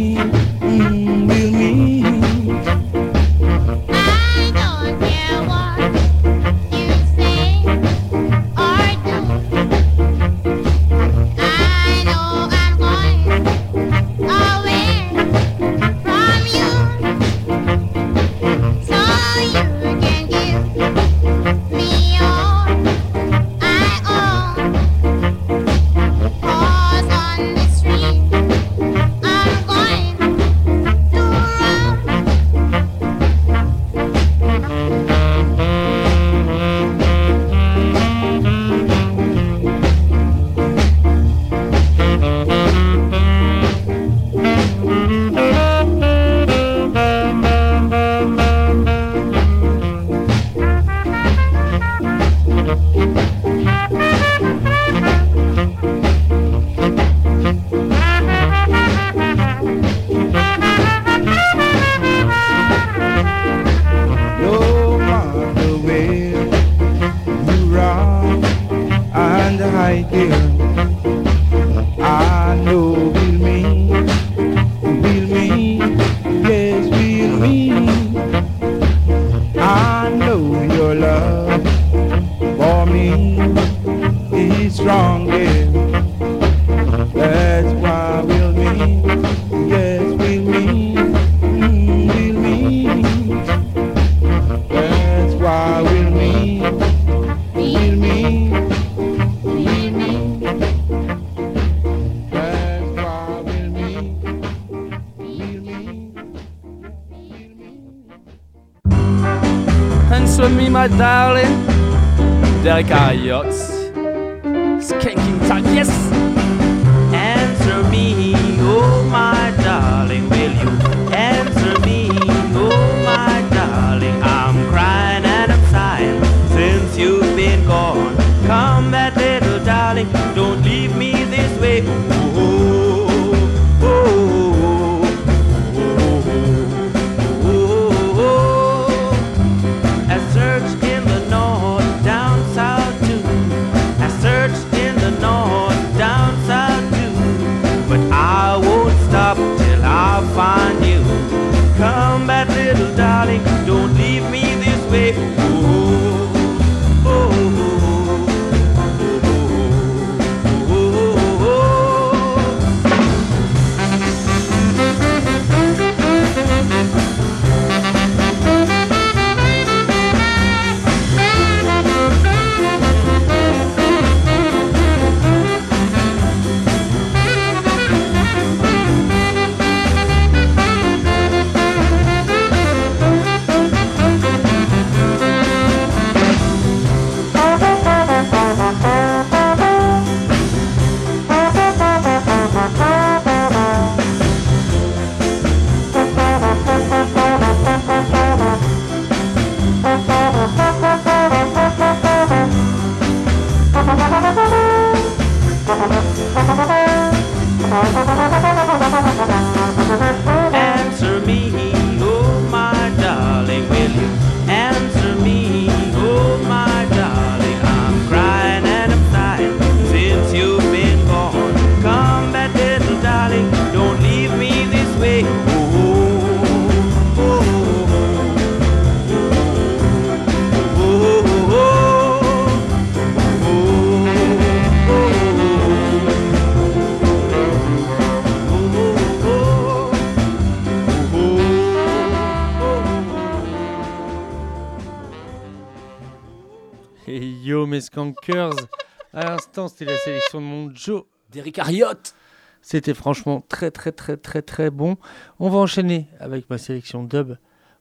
c'était la sélection de mon Joe. D'Eric Harriott. C'était franchement très très très très très bon. On va enchaîner avec ma sélection dub.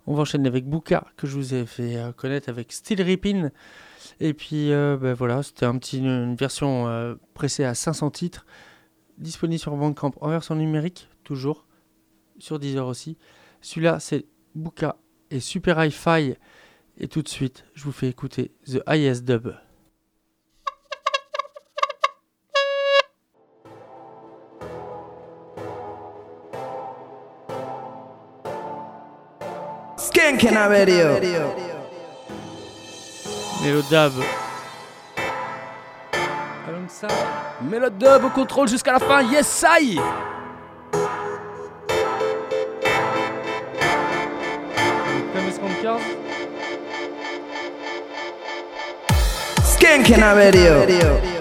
On va enchaîner avec Bouka, que je vous ai fait euh, connaître avec Steel Rippin. Et puis euh, ben voilà, c'était un petit, une version euh, pressée à 500 titres. Disponible sur Bandcamp en version numérique, toujours. Sur Deezer aussi. Celui-là, c'est Bouka et Super Hi-Fi. Et tout de suite, je vous fais écouter The Highest Dub. Skanking Radio. Mélodab. Mélodub au contrôle jusqu'à la fin, yes I Skanking Radio.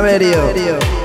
Skanking Radio.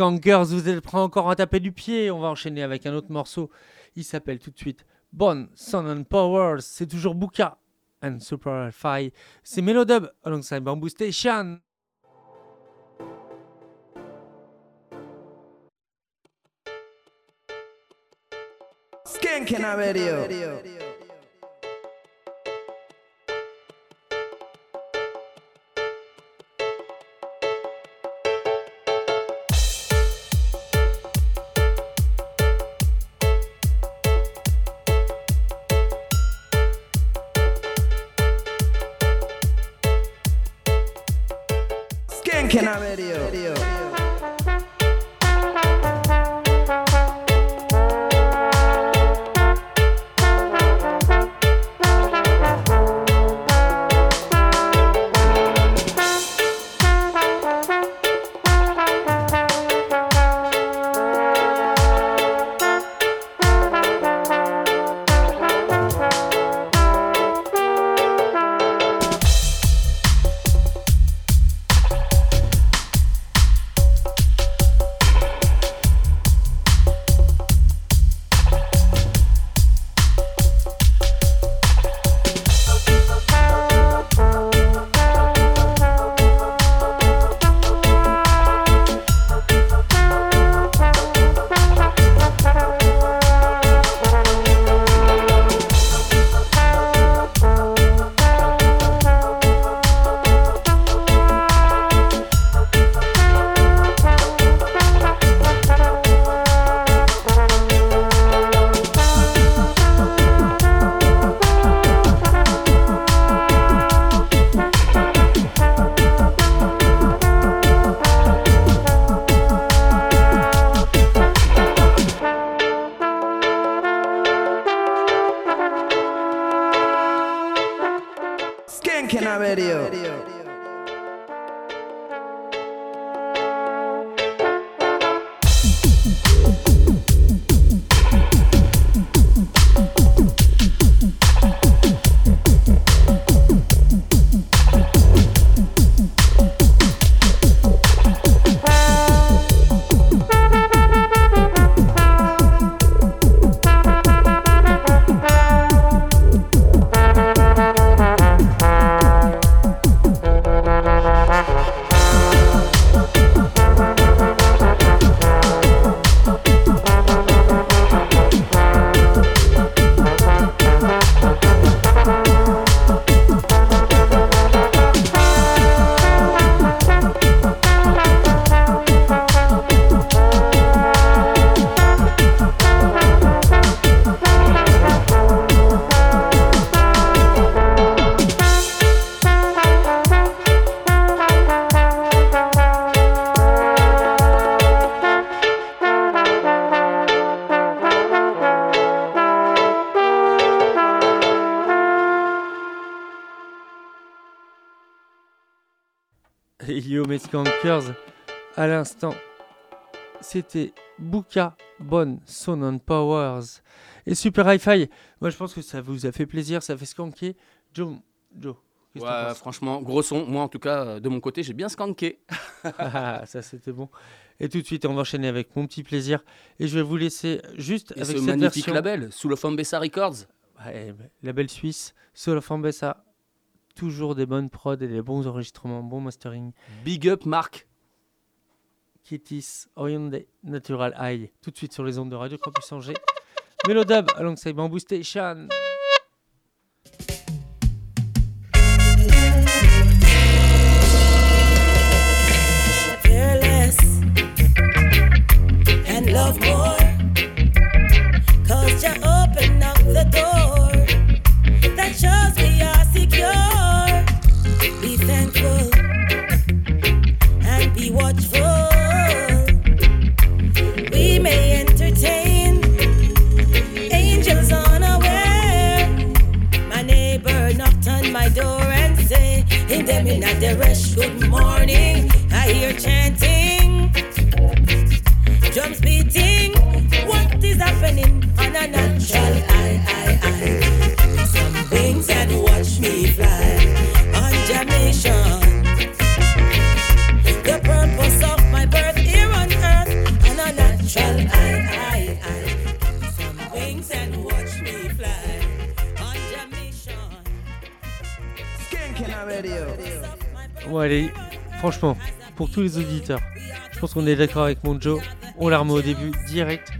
Skankers, vous êtes prêts encore à taper du pied? On va enchaîner avec un autre morceau. Il s'appelle tout de suite Bon Sun and Powers. C'est toujours Buka and Super Fi. C'est Melodub alongside Bamboo Station. À l'instant, c'était Buka, Bonne, Son and Powers et Super Hi-Fi. Moi je pense que ça vous a fait plaisir, ça fait skanker. Joe, Joe Ouais, franchement, gros son. Moi, en tout cas, euh, de mon côté, j'ai bien skanké. (laughs) Ah, ça c'était bon. Et tout de suite, on va enchaîner avec mon petit plaisir. Et je vais vous laisser juste Et avec ce cette magnifique version. label, sous le Fambessa Records. Ouais, label suisse, Soul of Ambessa. Toujours des bonnes prods et des bons enregistrements, bon mastering. Big up, Marc. Kittis, Hyundai, Natural High. Tout de suite sur les ondes de Radio Campus Angers. (laughs) Melodub alongside Bamboo Station. fearless and love more. In them in the rush, good morning. I hear chanting, drums beating. What is happening on a natural eye, Bon, allez, franchement, pour tous les auditeurs, je pense qu'on est d'accord avec mon Joe. On l'a remis au début, direct.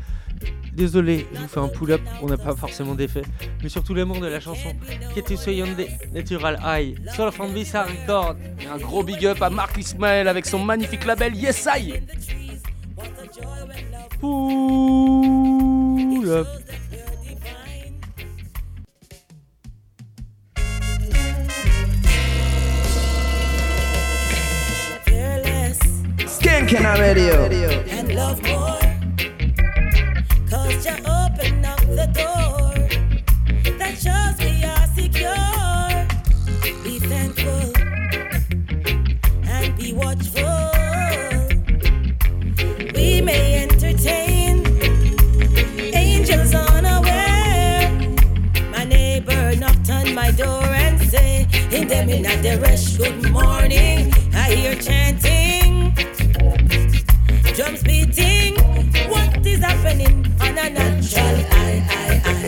Désolé, je vous fais un pull-up, on n'a pas forcément d'effet. Mais surtout l'amour de la chanson. Était Hyundai Natural High. Soul of Ambissa Record. Et un gros big up à Marc Ismaël avec son magnifique label Yes I. Fearless Skanking Radio. and love more. Cause you open up the door that shows we are secure. Be thankful and be watchful. We may entertain angels unaware. My neighbor knocked on my door and say, In them in the rush, good morning. I hear chanting drums beating. What is happening on a natural eye, eye, eye?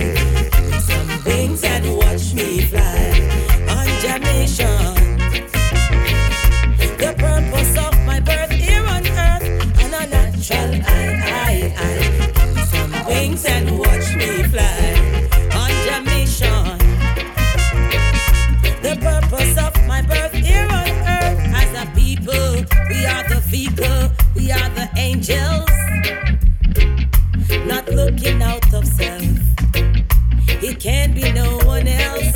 Angels, not looking out of self. It can't be no one else.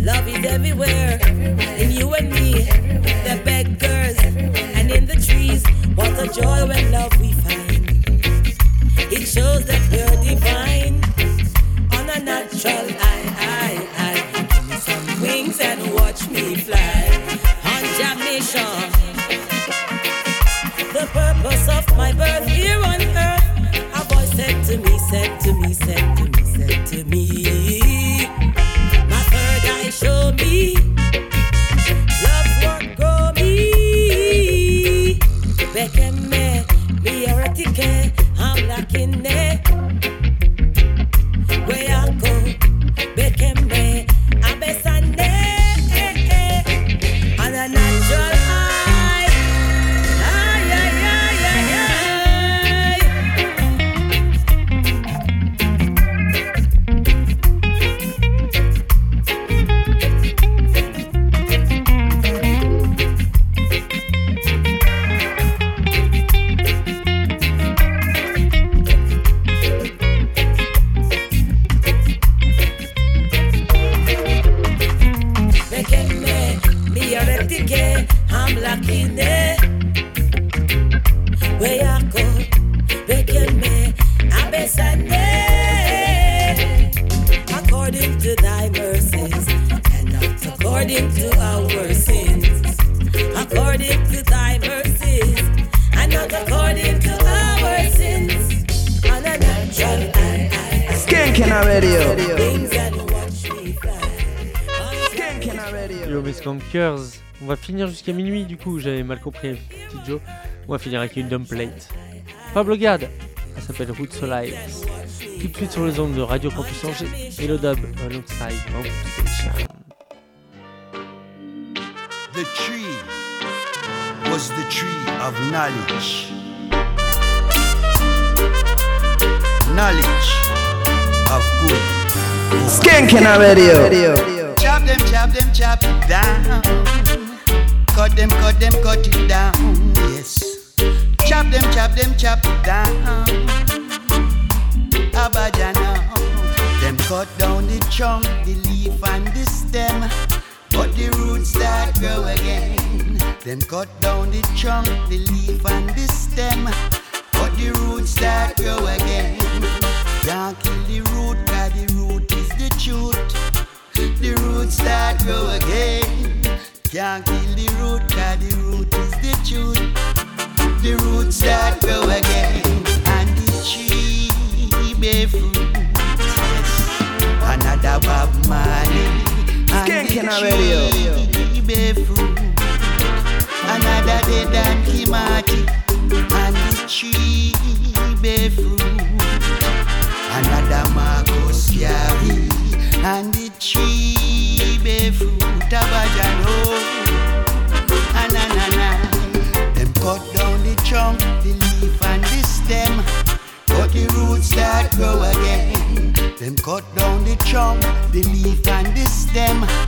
Love is everywhere, in you and compris, petit Joe. On va finir avec une dumb plate. Pablo Gad, elle s'appelle Roots Alive. Tout de suite sur les ondes de Radio Campus Angers et le dub alongside Bamboo Station. The tree was the tree of knowledge. Knowledge of good. Skanking radio. Chop them, chop them, chop it down. Cut them, cut them, cut it down. Yes. Chop them, chop them, chop it down. Abajana. Them cut down the trunk, the leaf, and the stem. But the roots that grow again. Them cut down the trunk, the leaf, and the stem. But the roots that grow again. Can't kill the root, cause the root is the truth. The roots that grow again. Can't kill the root, cause the root is the truth. The roots that grow again. And the tree bear fruit. Another Bob Marley. And the tree bear fruit. Another dead and Kimati. And the tree bear fruit. Trunk, the leaf and the stem. But the roots that grow again. Them cut down the trunk, the leaf and the stem.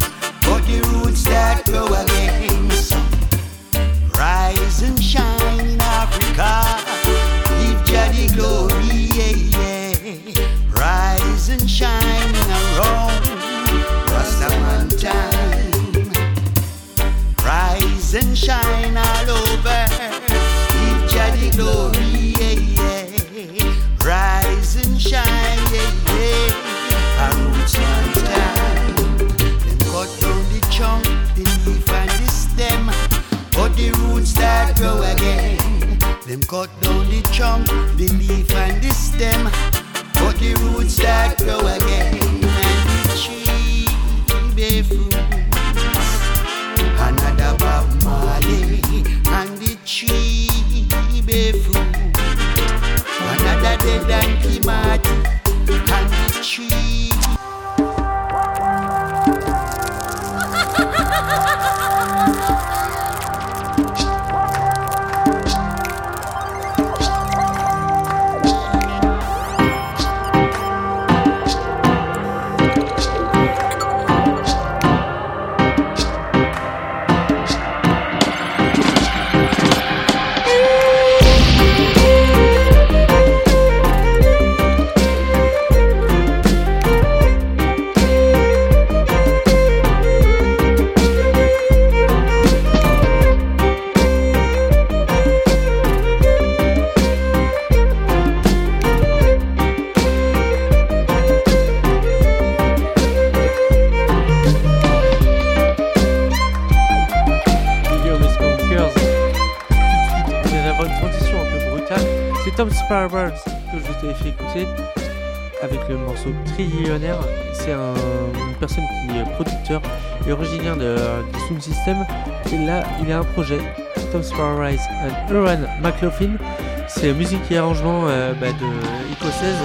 Projet, Tom Sparrows and Aaron McLaughlin. C'est musique et arrangement euh, bah, de écossaise,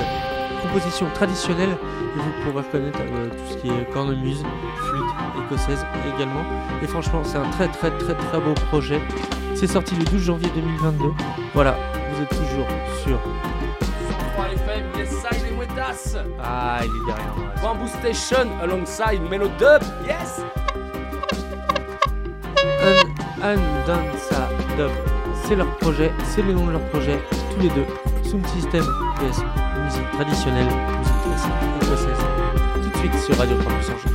composition traditionnelle. Et vous pourrez reconnaître euh, tout ce qui est cornemuse, flûte écossaise également. Et franchement, c'est un très très très très beau projet. C'est sorti le 12 janvier 2022. Voilà, vous êtes toujours sur 3 FM, yes, side with us. Ah, il est derrière. Bamboo Station alongside Melo Dub, yes. Dub. C'est leur projet, c'est le nom de leur projet, tous les deux. Sound System, PS musique traditionnelle, musique classique écossaise. Tout de suite sur Radio 3%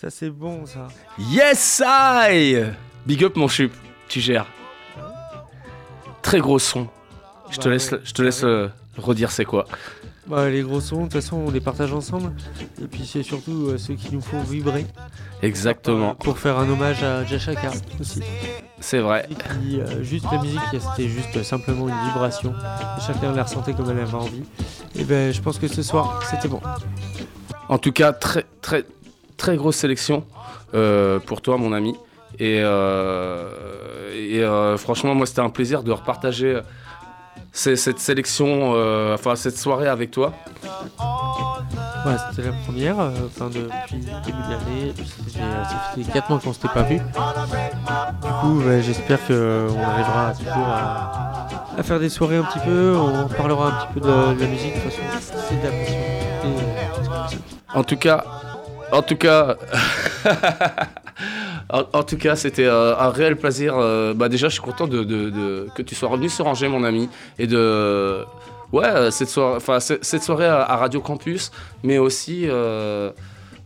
ça c'est bon ça. Yes, I Big up mon chup, tu gères. Très gros son. Je te Bah laisse, ouais, je te laisse euh, redire c'est quoi. Bah, les gros sons, de toute façon, on les partage ensemble. Et puis c'est surtout euh, ceux qui nous font vibrer. Exactement. Pour faire un hommage à Jashaka aussi. C'est vrai. Et qui, euh, juste la musique, c'était juste simplement une vibration. Et chacun la ressentait comme elle avait envie. Et ben, je pense que ce soir, c'était bon. En tout cas, très très grosse sélection euh, pour toi, mon ami. Et, euh, et, euh, franchement, moi, c'était un plaisir de repartager cette sélection, enfin cette soirée avec toi. Ouais, c'était la première, euh, depuis le début de l'année. Ça fait 4 mois qu'on s'était pas vu. Du coup, ouais, j'espère qu'on arrivera toujours à, à faire des soirées un petit peu. On parlera un petit peu de, de la musique. De toute façon, c'est de la passion. En tout cas, en tout cas, (laughs) en, tout cas, c'était euh, un réel plaisir. euh, bah déjà, je suis content de, que tu sois revenu sur Angers, mon ami, et de ouais euh, cette soirée, enfin ce- cette soirée à, Radio Campus, mais aussi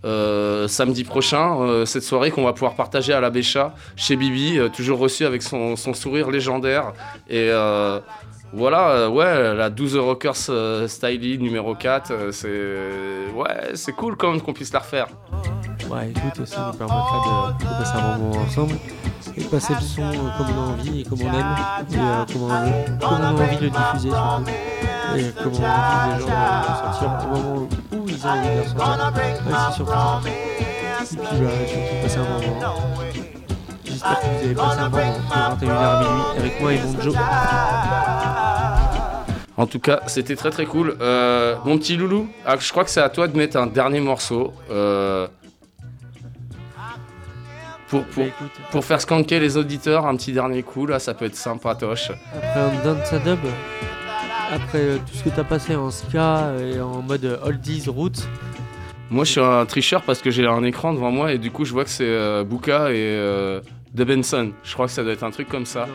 samedi prochain, cette soirée qu'on va pouvoir partager à la Bécha chez Bibi, toujours reçu avec son, son sourire légendaire et voilà, euh, ouais, la 12 Rockers euh, Stylie numéro 4, euh, c'est ouais, c'est cool quand même qu'on puisse la refaire. Ouais, écoute, ça nous permettra de, de passer un moment ensemble et de passer le son euh, comme on a envie et comme on aime et comme, on a, envie de le diffuser surtout et comment les gens le ressentir au moment où ils ont envie de ça. Et puis bah, surtout passer un moment. J'espère que vous avez passé un bon moment de 21h à minuit avec moi et mon Joe. En tout cas, c'était très très cool. Euh, mon petit loulou, ah, je crois que c'est à toi de mettre un dernier morceau. euh, pour, pour, pour faire skanker les auditeurs, un petit dernier coup, là, ça peut être sympatoche. Après un dance à dub, après euh, tout ce que t'as passé en ska et en mode oldies roots, Moi, je suis un tricheur parce que j'ai un écran devant moi et du coup, je vois que c'est Buka et euh, De Benson. Je crois que ça doit être un truc comme ça.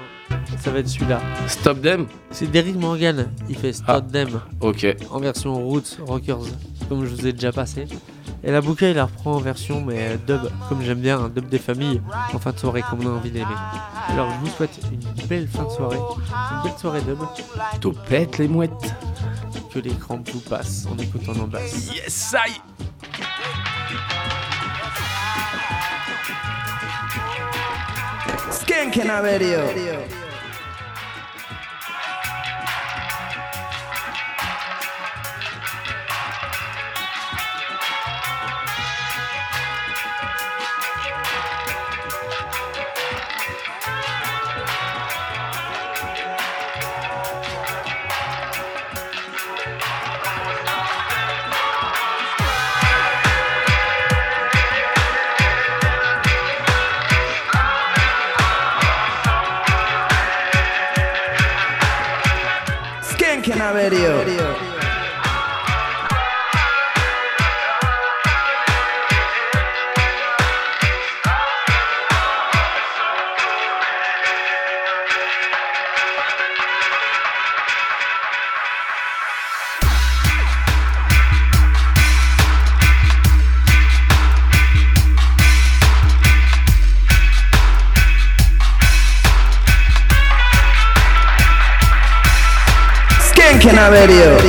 ça va être celui-là. Stop Them C'est Derrick Morgan, il fait Stop Them Ok. en version Roots Rockers, comme je vous ai déjà passé. Et la bouquet, il la reprend en version, mais euh, dub, comme j'aime bien, un dub des familles, en fin de soirée, comme on a envie d'aimer. Alors je vous souhaite une belle fin de soirée, une belle soirée dub. Topette les mouettes. Que les crampes vous passent en écoutant en basse. Yes, aïe Skanking Radio. Skanking Radio. Skanking